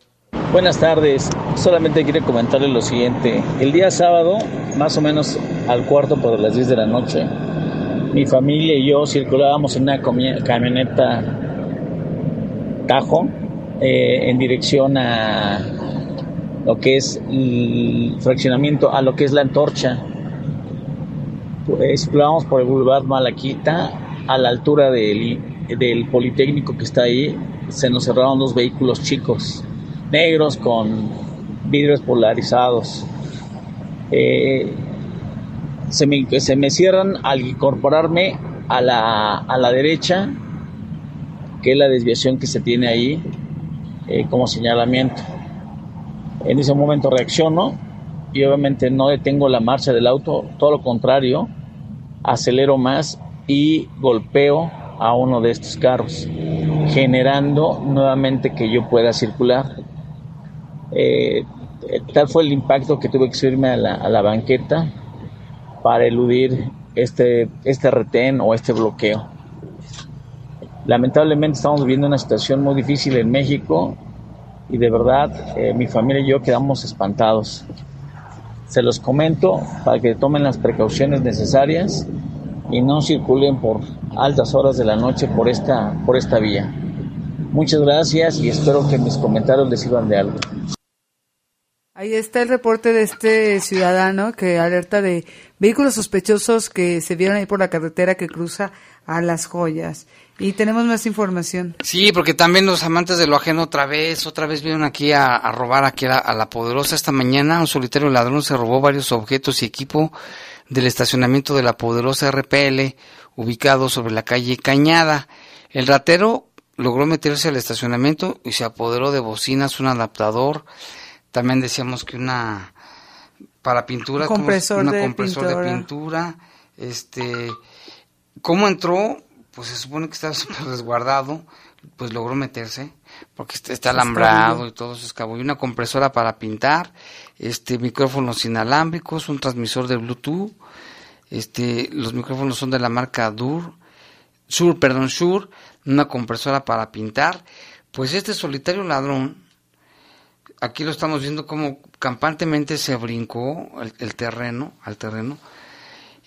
Buenas tardes, solamente quiero comentarles lo siguiente. El día sábado, más o menos al cuarto por las 10 de la noche, mi familia y yo circulábamos en una camioneta Tajo eh, en dirección a lo que es el fraccionamiento, a lo que es la antorcha. Pues, circulábamos por el Boulevard Malaquita a la altura del, del Politécnico que está ahí. Se nos cerraron dos vehículos chicos negros con vidrios polarizados. Eh, se, me, se, me, cierran al incorporarme a la, a la, derecha, que es la desviación que se tiene ahí eh, como señalamiento. En ese momento reacciono y obviamente no detengo la marcha del auto, todo lo contrario, acelero más y golpeo a uno de estos carros, generando nuevamente que yo pueda circular. Eh, tal fue el impacto que tuve que subirme a la, a la banqueta para eludir este, este retén o este bloqueo. Lamentablemente estamos viviendo una situación muy difícil en México y de verdad eh, mi familia y yo quedamos espantados. Se los comento para que tomen las precauciones necesarias y no circulen por altas horas de la noche por esta, por esta vía. Muchas gracias y espero que mis comentarios les sirvan de algo. Ahí está el reporte de este ciudadano que alerta de vehículos sospechosos que se vieron ahí por la carretera que cruza a las joyas. Y tenemos más información. Sí, porque también los amantes de lo ajeno otra vez, otra vez vieron aquí a, robar aquí a, a, la poderosa. Esta mañana un solitario ladrón se robó varios objetos y equipo del estacionamiento de la poderosa RPL, ubicado sobre la calle Cañada. El ratero logró meterse al estacionamiento y se apoderó de bocinas, un adaptador, también decíamos que una para pintura, un compresor, una de, compresor pintura. de pintura, este, ¿cómo entró? Pues se supone que estaba súper resguardado, pues logró meterse, porque está alambrado y todo se escabulló, una compresora para pintar, este, micrófonos inalámbricos, un transmisor de Bluetooth, este, los micrófonos son de la marca Dur, Sur, perdón, Shure, una compresora para pintar, pues este solitario ladrón, aquí lo estamos viendo como campantemente se brincó el, el, terreno, al terreno,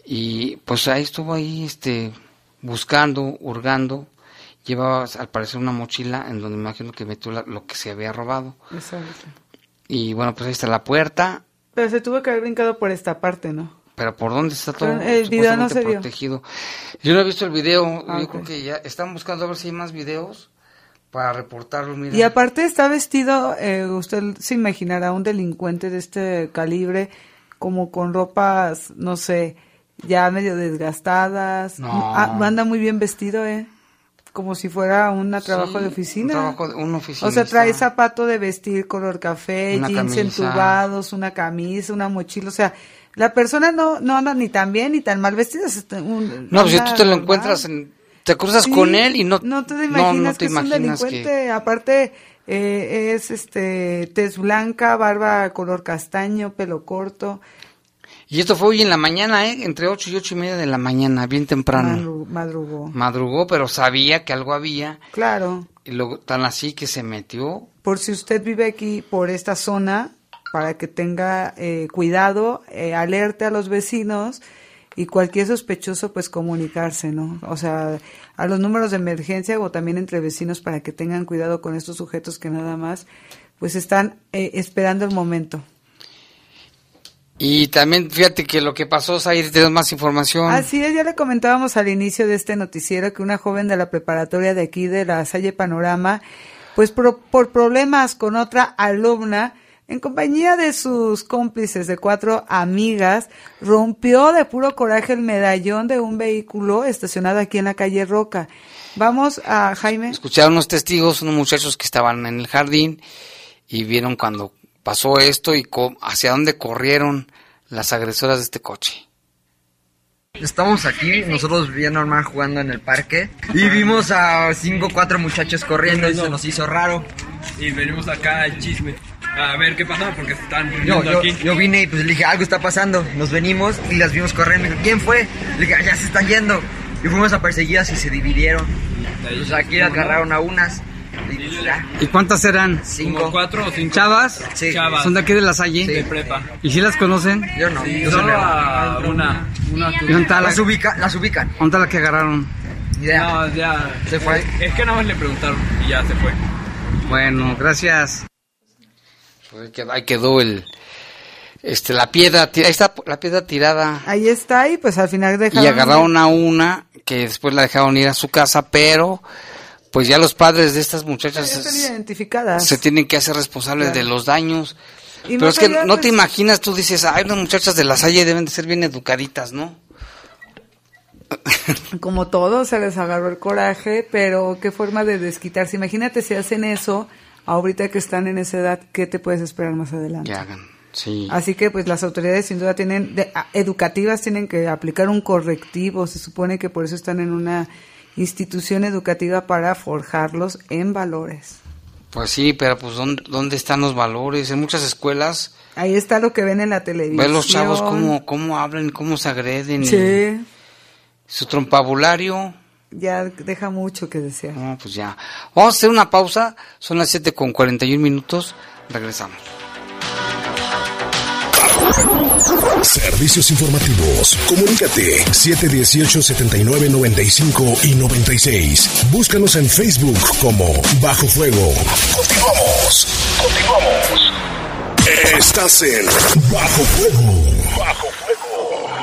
y pues ahí estuvo ahí, este, buscando, hurgando, llevaba al parecer una mochila en donde me imagino que metió la, lo que se había robado. Exacto. Y bueno, pues ahí está la puerta. Pero se tuvo que haber brincado por esta parte, ¿no? Pero por dónde está todo el video no se protegido. Yo no he visto el video, ah, yo okay. creo que ya están buscando a ver si hay más videos para reportarlo. Mira. Y aparte está vestido, eh, usted se imaginará un delincuente de este calibre, como con ropas, no sé, ya medio desgastadas. No. Ah, anda muy bien vestido, ¿eh? Como si fuera un trabajo Sí, de oficina. Un trabajo de un. O sea, trae zapato de vestir color café, Una jeans camisa. entubados, una camisa, una mochila. O sea, la persona no, no anda ni tan bien ni tan mal vestida. un- No, pues si tú te lo normal. encuentras, en- te cruzas Sí, con él y no, no te no, imaginas no te que es un imaginas delincuente. que... Aparte, eh, es este tez blanca, barba color castaño, pelo corto, Y esto fue hoy en la mañana, ¿eh? Entre ocho y ocho y media de la mañana, bien temprano. madru- madrugó. Madrugó, pero sabía que algo había. Claro, Y luego, tan así que se metió. por si usted vive aquí, por esta zona, para que tenga eh, cuidado, eh, alerte a los vecinos y cualquier sospechoso, pues comunicarse, ¿no? O sea, a los números de emergencia o también entre vecinos para que tengan cuidado con estos sujetos que nada más, pues están eh, esperando el momento. Y también fíjate que lo que pasó, Zaire, tenemos más información. Así es, ya le comentábamos al inicio de este noticiero que una joven de la preparatoria de aquí de la Salle Panorama, pues por, por problemas con otra alumna, en compañía de sus cómplices de cuatro amigas, rompió de puro coraje el medallón de un vehículo estacionado aquí en la calle Roca. Vamos a Jaime. Escucharon unos testigos, unos muchachos que estaban en el jardín y vieron cuando pasó esto y hacia dónde corrieron las agresoras de este coche. Estamos aquí, nosotros bien normal jugando en el parque y vimos a cinco o cuatro muchachos corriendo y se nos hizo raro. Y venimos acá al chisme. A ver qué pasa porque se están yo, yo, aquí. Yo vine y pues le dije, algo está pasando. Nos venimos y las vimos corriendo. ¿Quién fue? Le dije, ya se están yendo. Y fuimos a perseguidas y se dividieron. Pues aquí agarraron a unas. ¿Y cuántas eran? Cinco. ¿Cuatro o cinco? ¿Chavas? Sí. Chavas. ¿Son de aquí de la Salle? De prepa. ¿Y si las conocen? Yo no. Sí, yo solo a una. una ¿Y dónde está la, las, ubica, las ubican. ¿Dónde está la que agarraron? Ya. No, ya. Se fue. Es que nada más le preguntaron y ya se fue. Bueno, gracias. Ahí quedó el, este, la piedra, ahí está la piedra tirada. Ahí está y pues al final dejaron... Y agarraron a una que después la dejaron ir a su casa, pero pues ya los padres de estas muchachas identificadas. se tienen que hacer responsables Claro. de los daños. Y pero es que allá, no pues- te imaginas, tú dices, ay, las muchachas de la Salle deben de ser bien educaditas, ¿no? Como todo, se les agarró el coraje, pero qué forma de desquitarse. Imagínate si hacen eso ahorita que están en esa edad, ¿qué te puedes esperar más adelante? Que hagan, sí. Así que pues las autoridades sin duda tienen, de- a- educativas tienen que aplicar un correctivo, se supone que por eso están en una institución educativa para forjarlos en valores. Pues sí, pero pues ¿dónde, dónde están los valores? En muchas escuelas, Ahí está lo que ven en la televisión. ves los chavos cómo, cómo hablan, cómo se agreden. y Sí, Su trompabulario, ya deja mucho que desear. no, pues ya. Vamos a hacer una pausa, son las 7 con 41 minutos, regresamos. Servicios informativos. Comunícate 718-7995 y 96. Búscanos en Facebook como Bajo Fuego. Continuamos. Continuamos. Estás en Bajo Fuego.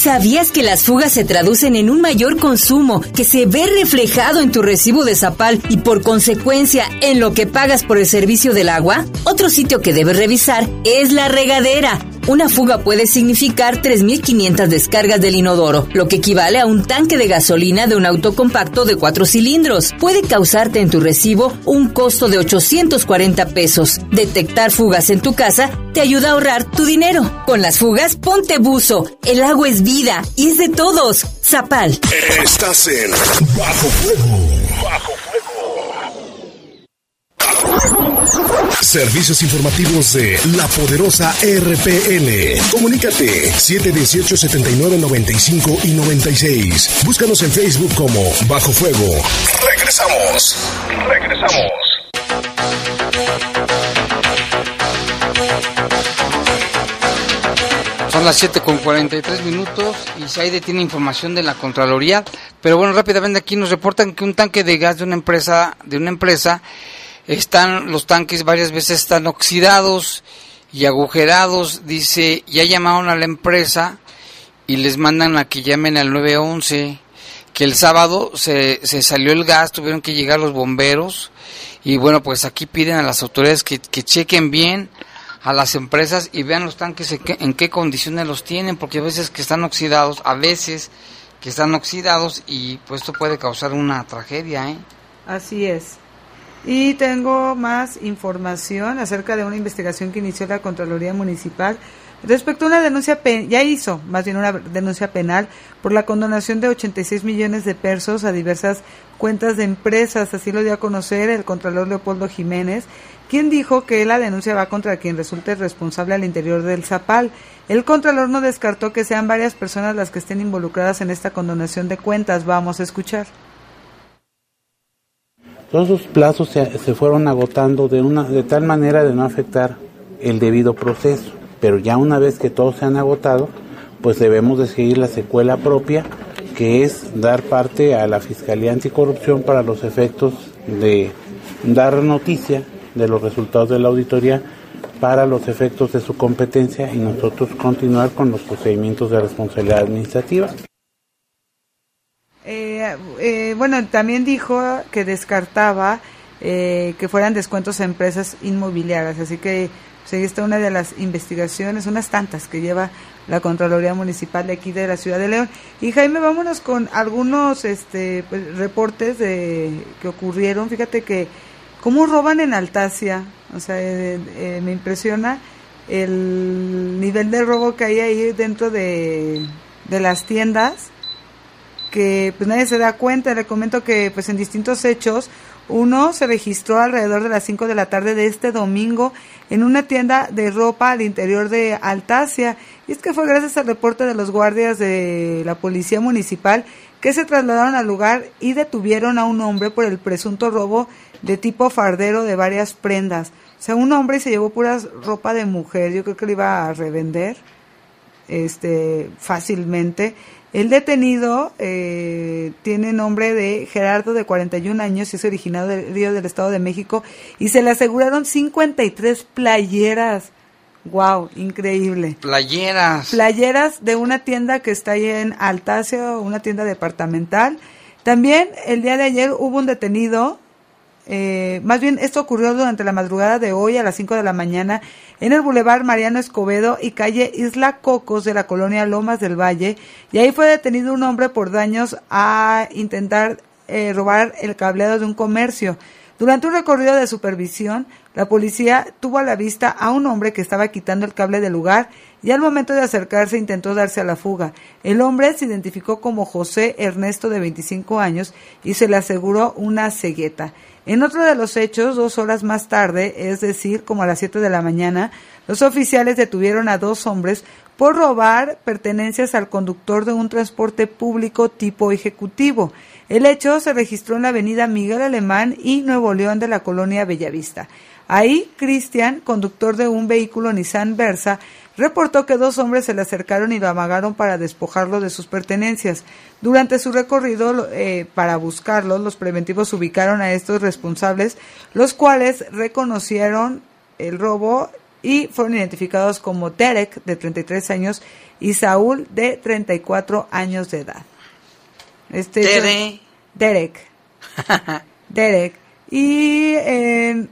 ¿Sabías que las fugas se traducen en un mayor consumo que se ve reflejado en tu recibo de Zapal y por consecuencia en lo que pagas por el servicio del agua? Otro sitio que debes revisar es la regadera. Una fuga puede significar 3.500 descargas del inodoro, lo que equivale a un tanque de gasolina de un auto compacto de cuatro cilindros. Puede causarte en tu recibo un costo de 840 pesos. Detectar fugas en tu casa te ayuda a ahorrar tu dinero. Con las fugas, ponte buzo. El agua es vida y es de todos. Zapal. Estás en Bajo Fuego. Bajo Fuego. Servicios informativos de la poderosa RPL. Comunícate 718-7995 y 96. Búscanos en Facebook como Bajo Fuego. Regresamos. Regresamos. Son las 7 con 43 minutos y Saide tiene información de la Contraloría. Pero bueno, rápidamente aquí nos reportan que un tanque de gas de una empresa, de una empresa, están, los tanques varias veces están oxidados y agujerados. Dice, ya llamaron a la empresa y les mandan a que llamen al 911. Que el sábado se, se salió el gas, tuvieron que llegar los bomberos. Y bueno, pues aquí piden a las autoridades que, que chequen bien a las empresas y vean los tanques en qué, condiciones los tienen, porque a veces que están oxidados, a veces que están oxidados y pues esto puede causar una tragedia, ¿eh? Así es. Y tengo más información acerca de una investigación que inició la Contraloría Municipal respecto a una denuncia, ya hizo más bien una denuncia penal por la condonación de 86 millones de pesos a diversas cuentas de empresas, así lo dio a conocer el Contralor Leopoldo Jiménez, quien dijo que la denuncia va contra quien resulte responsable al interior del Zapal. El Contralor no descartó que sean varias personas las que estén involucradas en esta condonación de cuentas. Vamos a escuchar. Todos esos plazos se, se fueron agotando de, una, de tal manera de no afectar el debido proceso. Pero ya una vez que todos se han agotado, pues debemos de seguir la secuela propia, que es dar parte a la Fiscalía Anticorrupción para los efectos de dar noticia de los resultados de la auditoría para los efectos de su competencia y nosotros continuar con los procedimientos de responsabilidad administrativa. Eh, eh, bueno, también dijo que descartaba eh, que fueran descuentos a empresas inmobiliarias, así que pues, ahí una de las investigaciones, unas tantas que lleva la Contraloría Municipal de aquí de la Ciudad de León. Y Jaime, vámonos con algunos este, pues, reportes de, que ocurrieron. Fíjate que cómo roban en Altacia, o sea, eh, eh, me impresiona el nivel de robo que hay ahí dentro de, de las tiendas que pues nadie se da cuenta. Le comento que pues en distintos hechos, uno se registró alrededor de las 5 de la tarde de este domingo en una tienda de ropa al interior de Altacia. Y es que fue gracias al reporte de los guardias de la Policía Municipal que se trasladaron al lugar y detuvieron a un hombre por el presunto robo de tipo fardero de varias prendas. O sea, un hombre se llevó pura ropa de mujer, yo creo que lo iba a revender este fácilmente. El detenido eh, tiene nombre de Gerardo de 41 años, es originario del Río del Estado de México y se le aseguraron 53 playeras. Wow, increíble. Playeras. Playeras de una tienda que está ahí en Altacia, una tienda departamental. También el día de ayer hubo un detenido eh, más bien esto ocurrió durante la madrugada de hoy a las 5 de la mañana en el Boulevard Mariano Escobedo y calle Isla Cocos de la colonia Lomas del Valle y ahí fue detenido un hombre por daños a intentar eh, robar el cableado de un comercio. Durante un recorrido de supervisión, la policía tuvo a la vista a un hombre que estaba quitando el cable del lugar y al momento de acercarse intentó darse a la fuga. El hombre se identificó como José Ernesto de 25 años y se le aseguró una cegueta. En otro de los hechos, dos horas más tarde, es decir, como a las 7 de la mañana, los oficiales detuvieron a dos hombres por robar pertenencias al conductor de un transporte público tipo ejecutivo. El hecho se registró en la avenida Miguel Alemán y Nuevo León de la colonia Bellavista. Ahí, Cristian, conductor de un vehículo Nissan Versa, reportó que dos hombres se le acercaron y lo amagaron para despojarlo de sus pertenencias. Durante su recorrido eh, para buscarlo, los preventivos ubicaron a estos responsables, los cuales reconocieron el robo y fueron identificados como Derek, de 33 años, y Saúl, de 34 años de edad. Este Tere. Derek. Derek. Y en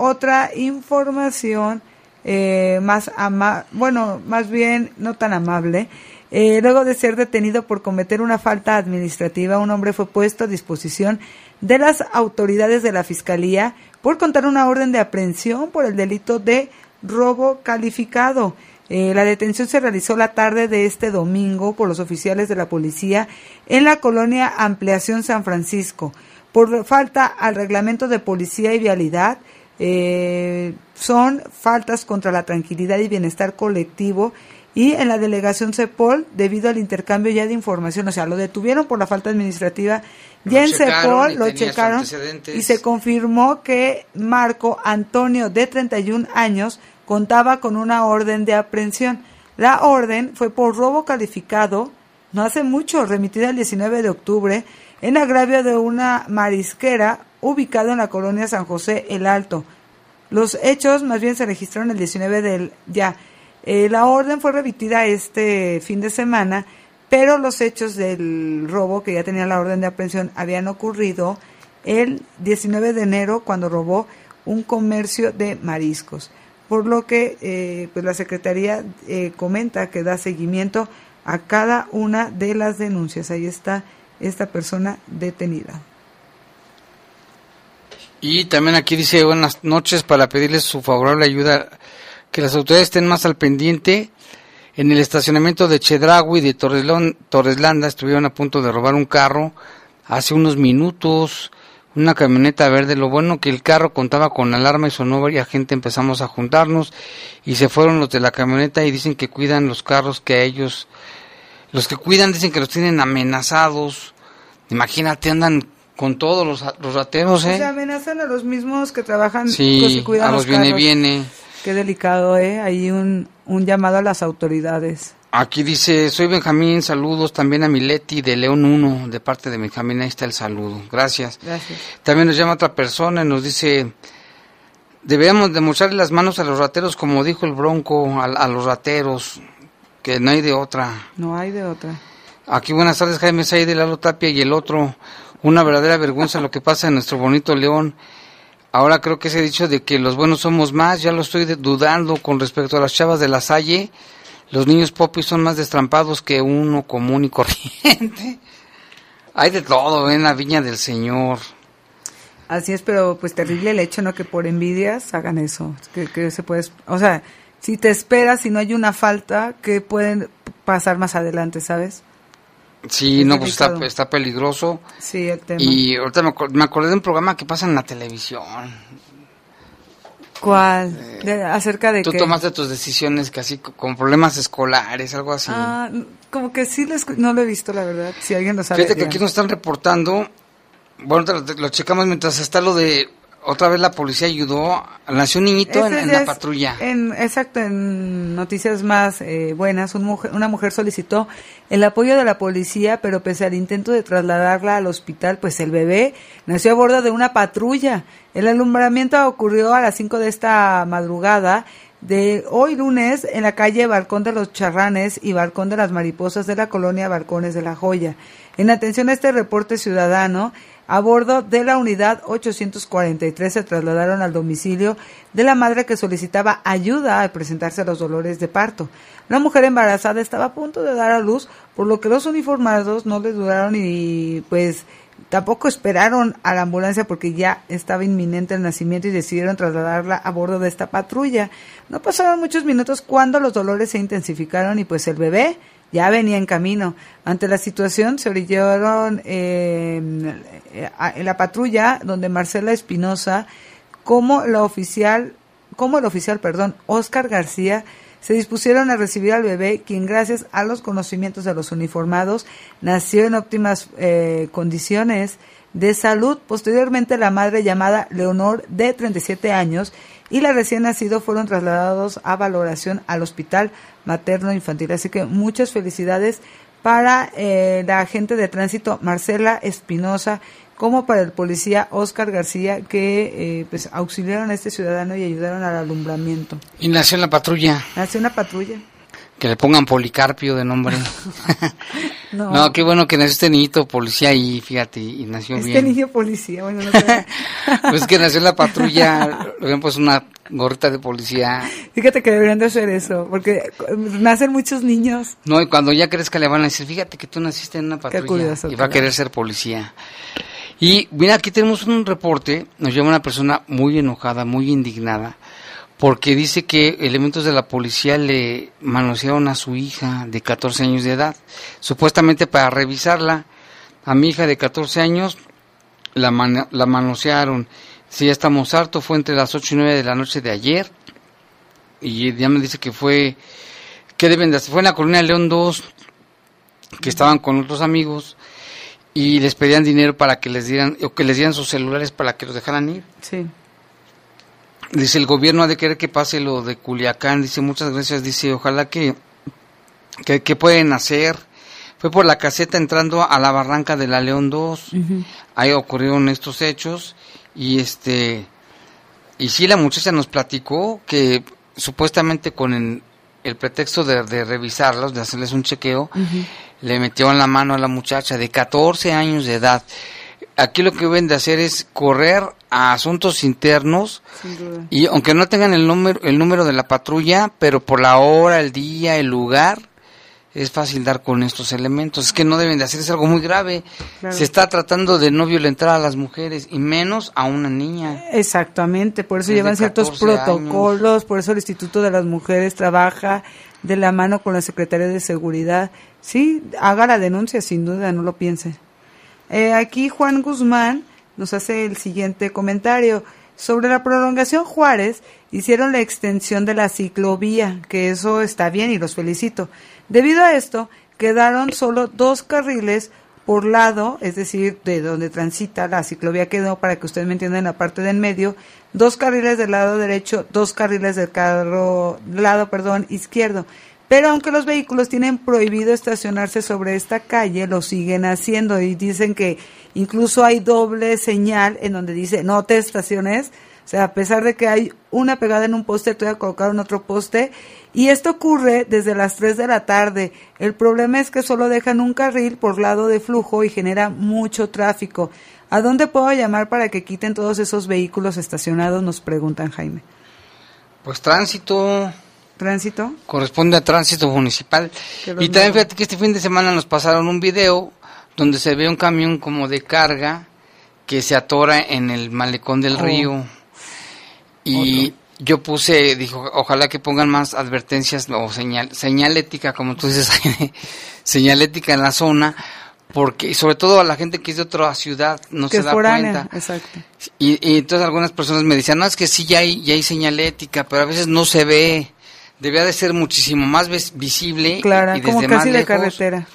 otra información eh, más ama bueno, más bien no tan amable. Eh, luego de ser detenido por cometer una falta administrativa, un hombre fue puesto a disposición de las autoridades de la Fiscalía por contar una orden de aprehensión por el delito de robo calificado. Eh, la detención se realizó la tarde de este domingo por los oficiales de la policía en la colonia Ampliación San Francisco. Por falta al reglamento de policía y vialidad, eh, son faltas contra la tranquilidad y bienestar colectivo y en la delegación CEPOL debido al intercambio ya de información, o sea, lo detuvieron por la falta administrativa, ya Lo en CEPOL lo checaron y se confirmó que Marco Antonio de 31 años contaba con una orden de aprehensión. La orden fue por robo calificado, no hace mucho, remitida el 19 de octubre, en agravio de una marisquera ubicada en la colonia San José el Alto. Los hechos más bien se registraron el 19 del ya. Eh, la orden fue remitida este fin de semana, pero los hechos del robo, que ya tenía la orden de aprehensión, habían ocurrido el 19 de enero cuando robó un comercio de mariscos. por lo que eh, pues la Secretaría eh, comenta que da seguimiento a cada una de las denuncias. Ahí está esta persona detenida. Y también aquí dice buenas noches para pedirles su favorable ayuda, que las autoridades estén más al pendiente. En el estacionamiento de Chedragui de Torreslanda estuvieron a punto de robar un carro hace unos minutos, una camioneta verde. Lo bueno que el carro contaba con alarma y sonó varias gente empezamos a juntarnos y se fueron los de la camioneta y dicen que cuidan los carros que a ellos, los que cuidan dicen que los tienen amenazados. Imagínate, andan con todos los, los rateros, Se ¿eh? amenazan a los mismos que trabajan Sí, los que cuidan a los viene, carros. viene. Qué delicado, ¿eh? Ahí un, un llamado a las autoridades. Aquí dice, soy Benjamín, saludos también a Mileti de León 1, de parte de Benjamín, ahí está el saludo, gracias. Gracias. También nos llama otra persona y nos dice, deberíamos de mostrarle las manos a los rateros, como dijo el Bronco, a, a los rateros, que no hay de otra. No hay de otra. Aquí buenas tardes, Jaime Saide, Lalo Tapia y el otro, una verdadera vergüenza lo que pasa en nuestro bonito León. Ahora creo que ese dicho de que los buenos somos más, ya lo estoy dudando con respecto a las chavas de la Salle. Los niños popis son más destrampados que uno común y corriente. Hay de todo ¿eh? en la viña del Señor. Así es, pero pues terrible el hecho, ¿no? Que por envidias hagan eso. Que, que se puede, o sea, si te esperas, si no hay una falta, que pueden pasar más adelante, ¿sabes? Sí, Es no, pues está, peligroso. Sí, el tema. Y ahorita me, me acordé de un programa que pasa en la televisión. ¿Cuál? De- ¿Acerca de Tú qué? tomaste tus decisiones casi co- con problemas escolares, algo así. Ah, como que sí, no lo he visto, la verdad. Si alguien lo sabe. Fíjate que aquí nos están reportando, bueno, lo checamos mientras está lo de, otra vez la policía ayudó, nació un niñito en, la patrulla. En, exacto, en noticias más eh, buenas, un mujer- una mujer solicitó el apoyo de la policía, pero pese al intento de trasladarla al hospital, pues el bebé nació a bordo de una patrulla. El alumbramiento ocurrió a las 5 de esta madrugada de hoy lunes en la calle Balcón de los Charranes y Balcón de las Mariposas de la colonia Balcones de la Joya. En atención a este reporte ciudadano, a bordo de la unidad 843 se trasladaron al domicilio de la madre que solicitaba ayuda al presentarse los dolores de parto. La mujer embarazada estaba a punto de dar a luz, por lo que los uniformados no le duraron y pues tampoco esperaron a la ambulancia porque ya estaba inminente el nacimiento y decidieron trasladarla a bordo de esta patrulla. No pasaron muchos minutos cuando los dolores se intensificaron y pues el bebé ya venía en camino. Ante la situación se orillaron eh, en la patrulla donde Marcela Espinosa como la oficial, como el oficial, perdón, Oscar García se dispusieron a recibir al bebé, quien gracias a los conocimientos de los uniformados nació en óptimas eh, condiciones de salud. Posteriormente la madre llamada Leonor de 37 años y la recién nacido fueron trasladados a valoración al hospital materno infantil. Así que muchas felicidades para eh, la agente de tránsito Marcela Espinosa como para el policía Oscar García que eh, pues auxiliaron a este ciudadano y ayudaron al alumbramiento. Y nació en la patrulla, Hace una patrulla. Que le pongan Policarpio de nombre. No, no, qué bueno que nació este niñito policía y fíjate, y nació este bien. niño policía, bueno, no sé. Pues que nació en la patrulla, le puesto una gorrita de policía. Fíjate que deberían de hacer eso, porque nacen muchos niños. No, y cuando ya crezca le van a decir, fíjate que tú naciste en una patrulla curioso, y va a querer ser policía. Y mira, aquí tenemos un reporte, nos llama una persona muy enojada, muy indignada, porque dice que elementos de la policía le manosearon a su hija de 14 años de edad, supuestamente para revisarla. A mi hija de 14 años la, mano- la manosearon. Si ya estamos hartos, fue entre las 8 y 9 de la noche de ayer. Y ya me dice que fue, que deben de hacer? Fue en la colonia León 2, que estaban con otros amigos y les pedían dinero para que les dieran, o que les dieran sus celulares para que los dejaran ir. Sí. Dice, el gobierno ha de querer que pase lo de Culiacán. Dice, muchas gracias. Dice, ojalá que, que, que pueden hacer. Fue por la caseta entrando a la barranca de la León 2. Ahí ocurrieron estos hechos. Y este, y sí, la muchacha nos platicó que supuestamente con el, el pretexto de, de revisarlos, de hacerles un chequeo, le metieron la mano a la muchacha de 14 años de edad. Aquí lo que deben de hacer es correr a asuntos internos y aunque no tengan el número el número de la patrulla, pero por la hora, el día, el lugar es fácil dar con estos elementos. Es que no deben de hacer, es algo muy grave. Claro. Se está tratando de no violentar a las mujeres y menos a una niña. Exactamente, por eso Desde llevan ciertos 14 años. protocolos, por eso el Instituto de las Mujeres trabaja de la mano con la Secretaría de Seguridad. Sí, haga la denuncia, sin duda, no lo piense. Eh, aquí Juan Guzmán nos hace el siguiente comentario. Sobre la prolongación Juárez, hicieron la extensión de la ciclovía, que eso está bien y los felicito. Debido a esto, quedaron solo dos carriles por lado, es decir, de donde transita la ciclovía quedó, para que ustedes me entiendan, en la parte del medio, dos carriles del lado derecho, dos carriles del carro, lado, perdón, izquierdo. Pero aunque los vehículos tienen prohibido estacionarse sobre esta calle, lo siguen haciendo y dicen que incluso hay doble señal en donde dice no te estaciones. O sea, a pesar de que hay una pegada en un poste, te voy a colocar en otro poste. Y esto ocurre desde las 3 de la tarde. El problema es que solo dejan un carril por lado de flujo y genera mucho tráfico. ¿A dónde puedo llamar para que quiten todos esos vehículos estacionados? Nos preguntan Jaime. Pues tránsito ¿Tránsito? corresponde a tránsito municipal. Y también nuevos. fíjate que este fin de semana nos pasaron un video donde se ve un camión como de carga que se atora en el malecón del Oh. río. Y yo puse, dijo, ojalá que pongan más advertencias o señal, señalética, como tú dices, señalética en la zona, porque sobre todo a la gente que es de otra ciudad no que se da foránea, cuenta. exacto. Y, y entonces algunas personas me decían, no, es que sí, ya hay, ya hay señalética, pero a veces no se ve. Debía de ser muchísimo más vis- visible. y- Clara, y desde como más casi de carretera.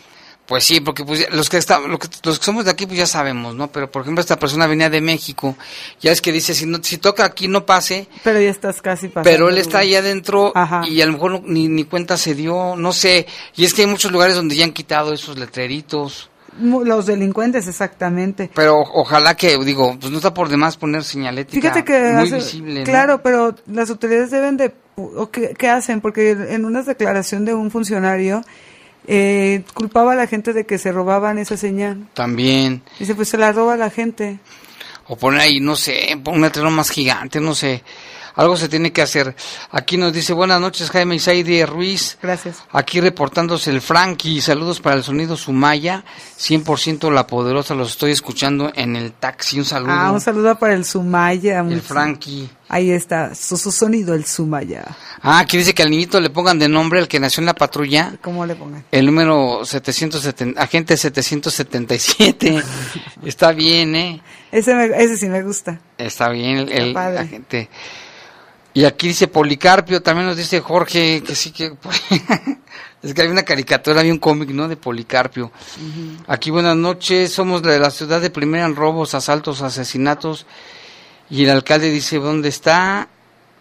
Pues sí, porque pues, los que estamos, los que, los que somos de aquí pues ya sabemos, ¿no? Pero por ejemplo esta persona venía de México, ya es que dice, si no, si toca aquí no pase, Pero ya estás casi pasando. pero él está ahí adentro Ajá. y a lo mejor no- ni, ni cuenta se dio, no sé. Y es que hay muchos lugares donde ya han quitado esos letreritos. Los delincuentes, exactamente. Pero ojalá que, digo, pues no está por demás poner señalética Fíjate que muy hace- visible. ¿no? claro, pero las autoridades deben de o qué, qué hacen porque en una declaración de un funcionario eh, culpaba a la gente de que se robaban esa señal. También. Dice, pues se la roba la gente. O poner ahí, no sé, un letrero más gigante, no sé. Algo se tiene que hacer. Aquí nos dice, buenas noches, Jaime Isaidi Ruiz. Gracias. Aquí reportándose el Frankie. Saludos para el sonido Sumaya. 100% la poderosa. Los estoy escuchando en el taxi. Un saludo. Ah, un saludo para el Sumaya. el Frankie. Ahí está, su, su sonido, el Sumaya. Ah, aquí dice que al niñito le pongan de nombre el que nació en la patrulla. ¿Cómo le pongan? El número 770, agente 777. Está bien, ¿eh? Ese, me- ese sí me gusta. Está bien el, el agente. Y aquí dice Policarpio, también nos dice Jorge, que sí que... es que hay una caricatura, hay un cómic, ¿no? De Policarpio. Aquí buenas noches, somos de la ciudad de primera en robos, asaltos, asesinatos. Y el alcalde dice, ¿dónde está?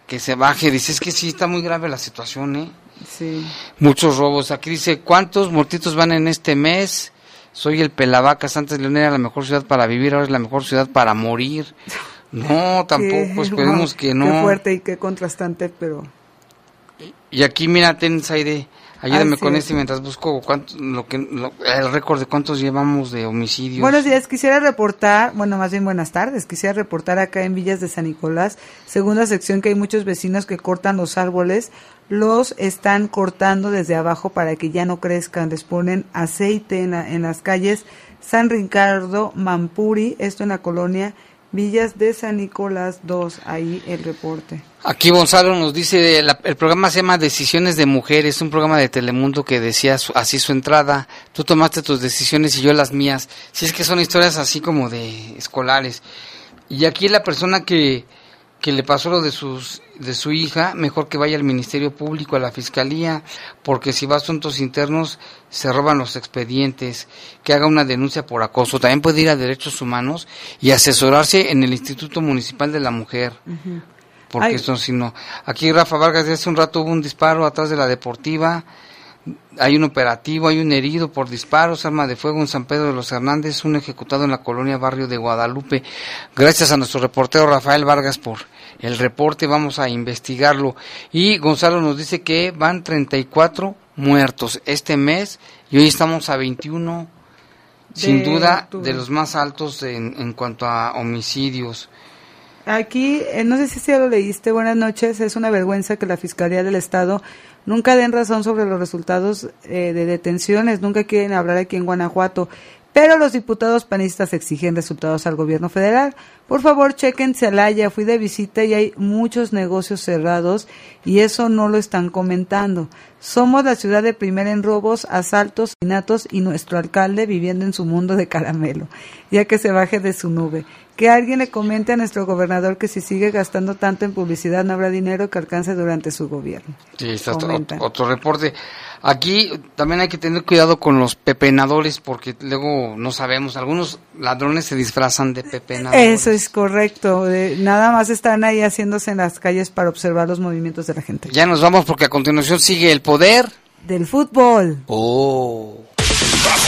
Que se baje. Dice, es que sí, está muy grave la situación, ¿eh? Sí. Muchos robos. Aquí dice, ¿cuántos muertitos van en este mes? Soy el Pelavacas, antes León era la mejor ciudad para vivir, ahora es la mejor ciudad para morir. No, tampoco, Qué- esperemos wow, que Qué no. fuerte y qué contrastante, pero... Y aquí, mira, ten, Zaide, ayúdame Así con es. este mientras busco cuánto, lo que, lo- el récord de cuántos llevamos de homicidios. Buenos días, quisiera reportar, bueno, más bien buenas tardes, quisiera reportar acá en Villas de San Nicolás, segunda sección, que hay muchos vecinos que cortan los árboles, los están cortando desde abajo para que ya no crezcan, les ponen aceite en, la- en las calles San Ricardo, Mampuri, esto en la colonia Villas de San Nicolás 2, ahí el reporte. Aquí Gonzalo nos dice, la- el programa se llama Decisiones de Mujeres, un programa de Telemundo que decía así su entrada, tú tomaste tus decisiones y yo las mías, si es que son historias así como de escolares. Y aquí la persona que, que le pasó lo de sus de su hija, mejor que vaya al Ministerio Público, a la Fiscalía, porque si va a asuntos internos se roban los expedientes, que haga una denuncia por acoso. También puede ir a Derechos Humanos y asesorarse en el Instituto Municipal de la Mujer porque Ay. esto si no. Aquí Rafa Vargas, hace un rato hubo un disparo atrás de la deportiva, hay un operativo, hay un herido por disparos, arma de fuego en San Pedro de los Hernández, un ejecutado en la colonia Barrio de Guadalupe. Gracias a nuestro reportero Rafael Vargas por el reporte, vamos a investigarlo. Y Gonzalo nos dice que van 34 muertos este mes y hoy estamos a 21 sin duda octubre. de los más altos en, en cuanto a homicidios. Aquí, eh, no sé si ya lo leíste, buenas noches, es una vergüenza que la Fiscalía del Estado nunca den razón sobre los resultados eh, de detenciones, nunca quieren hablar aquí en Guanajuato, pero los diputados panistas exigen resultados al gobierno federal. Por favor, chequen Celaya, fui de visita y hay muchos negocios cerrados y eso no lo están comentando. Somos la ciudad de primera en robos, asaltos, asesinatos y nuestro alcalde viviendo en su mundo de caramelo, ya que se baje de su nube. Que alguien le comente a nuestro gobernador que si sigue gastando tanto en publicidad no habrá dinero que alcance durante su gobierno. Sí, está otro, reporte. Aquí también hay que tener cuidado con los pepenadores porque luego no sabemos, algunos ladrones se disfrazan de pepenadores. Eso es correcto. eh, nada más están ahí haciéndose en las calles para observar los movimientos de la gente. Ya nos vamos porque a continuación sigue el poder. Del fútbol. Oh.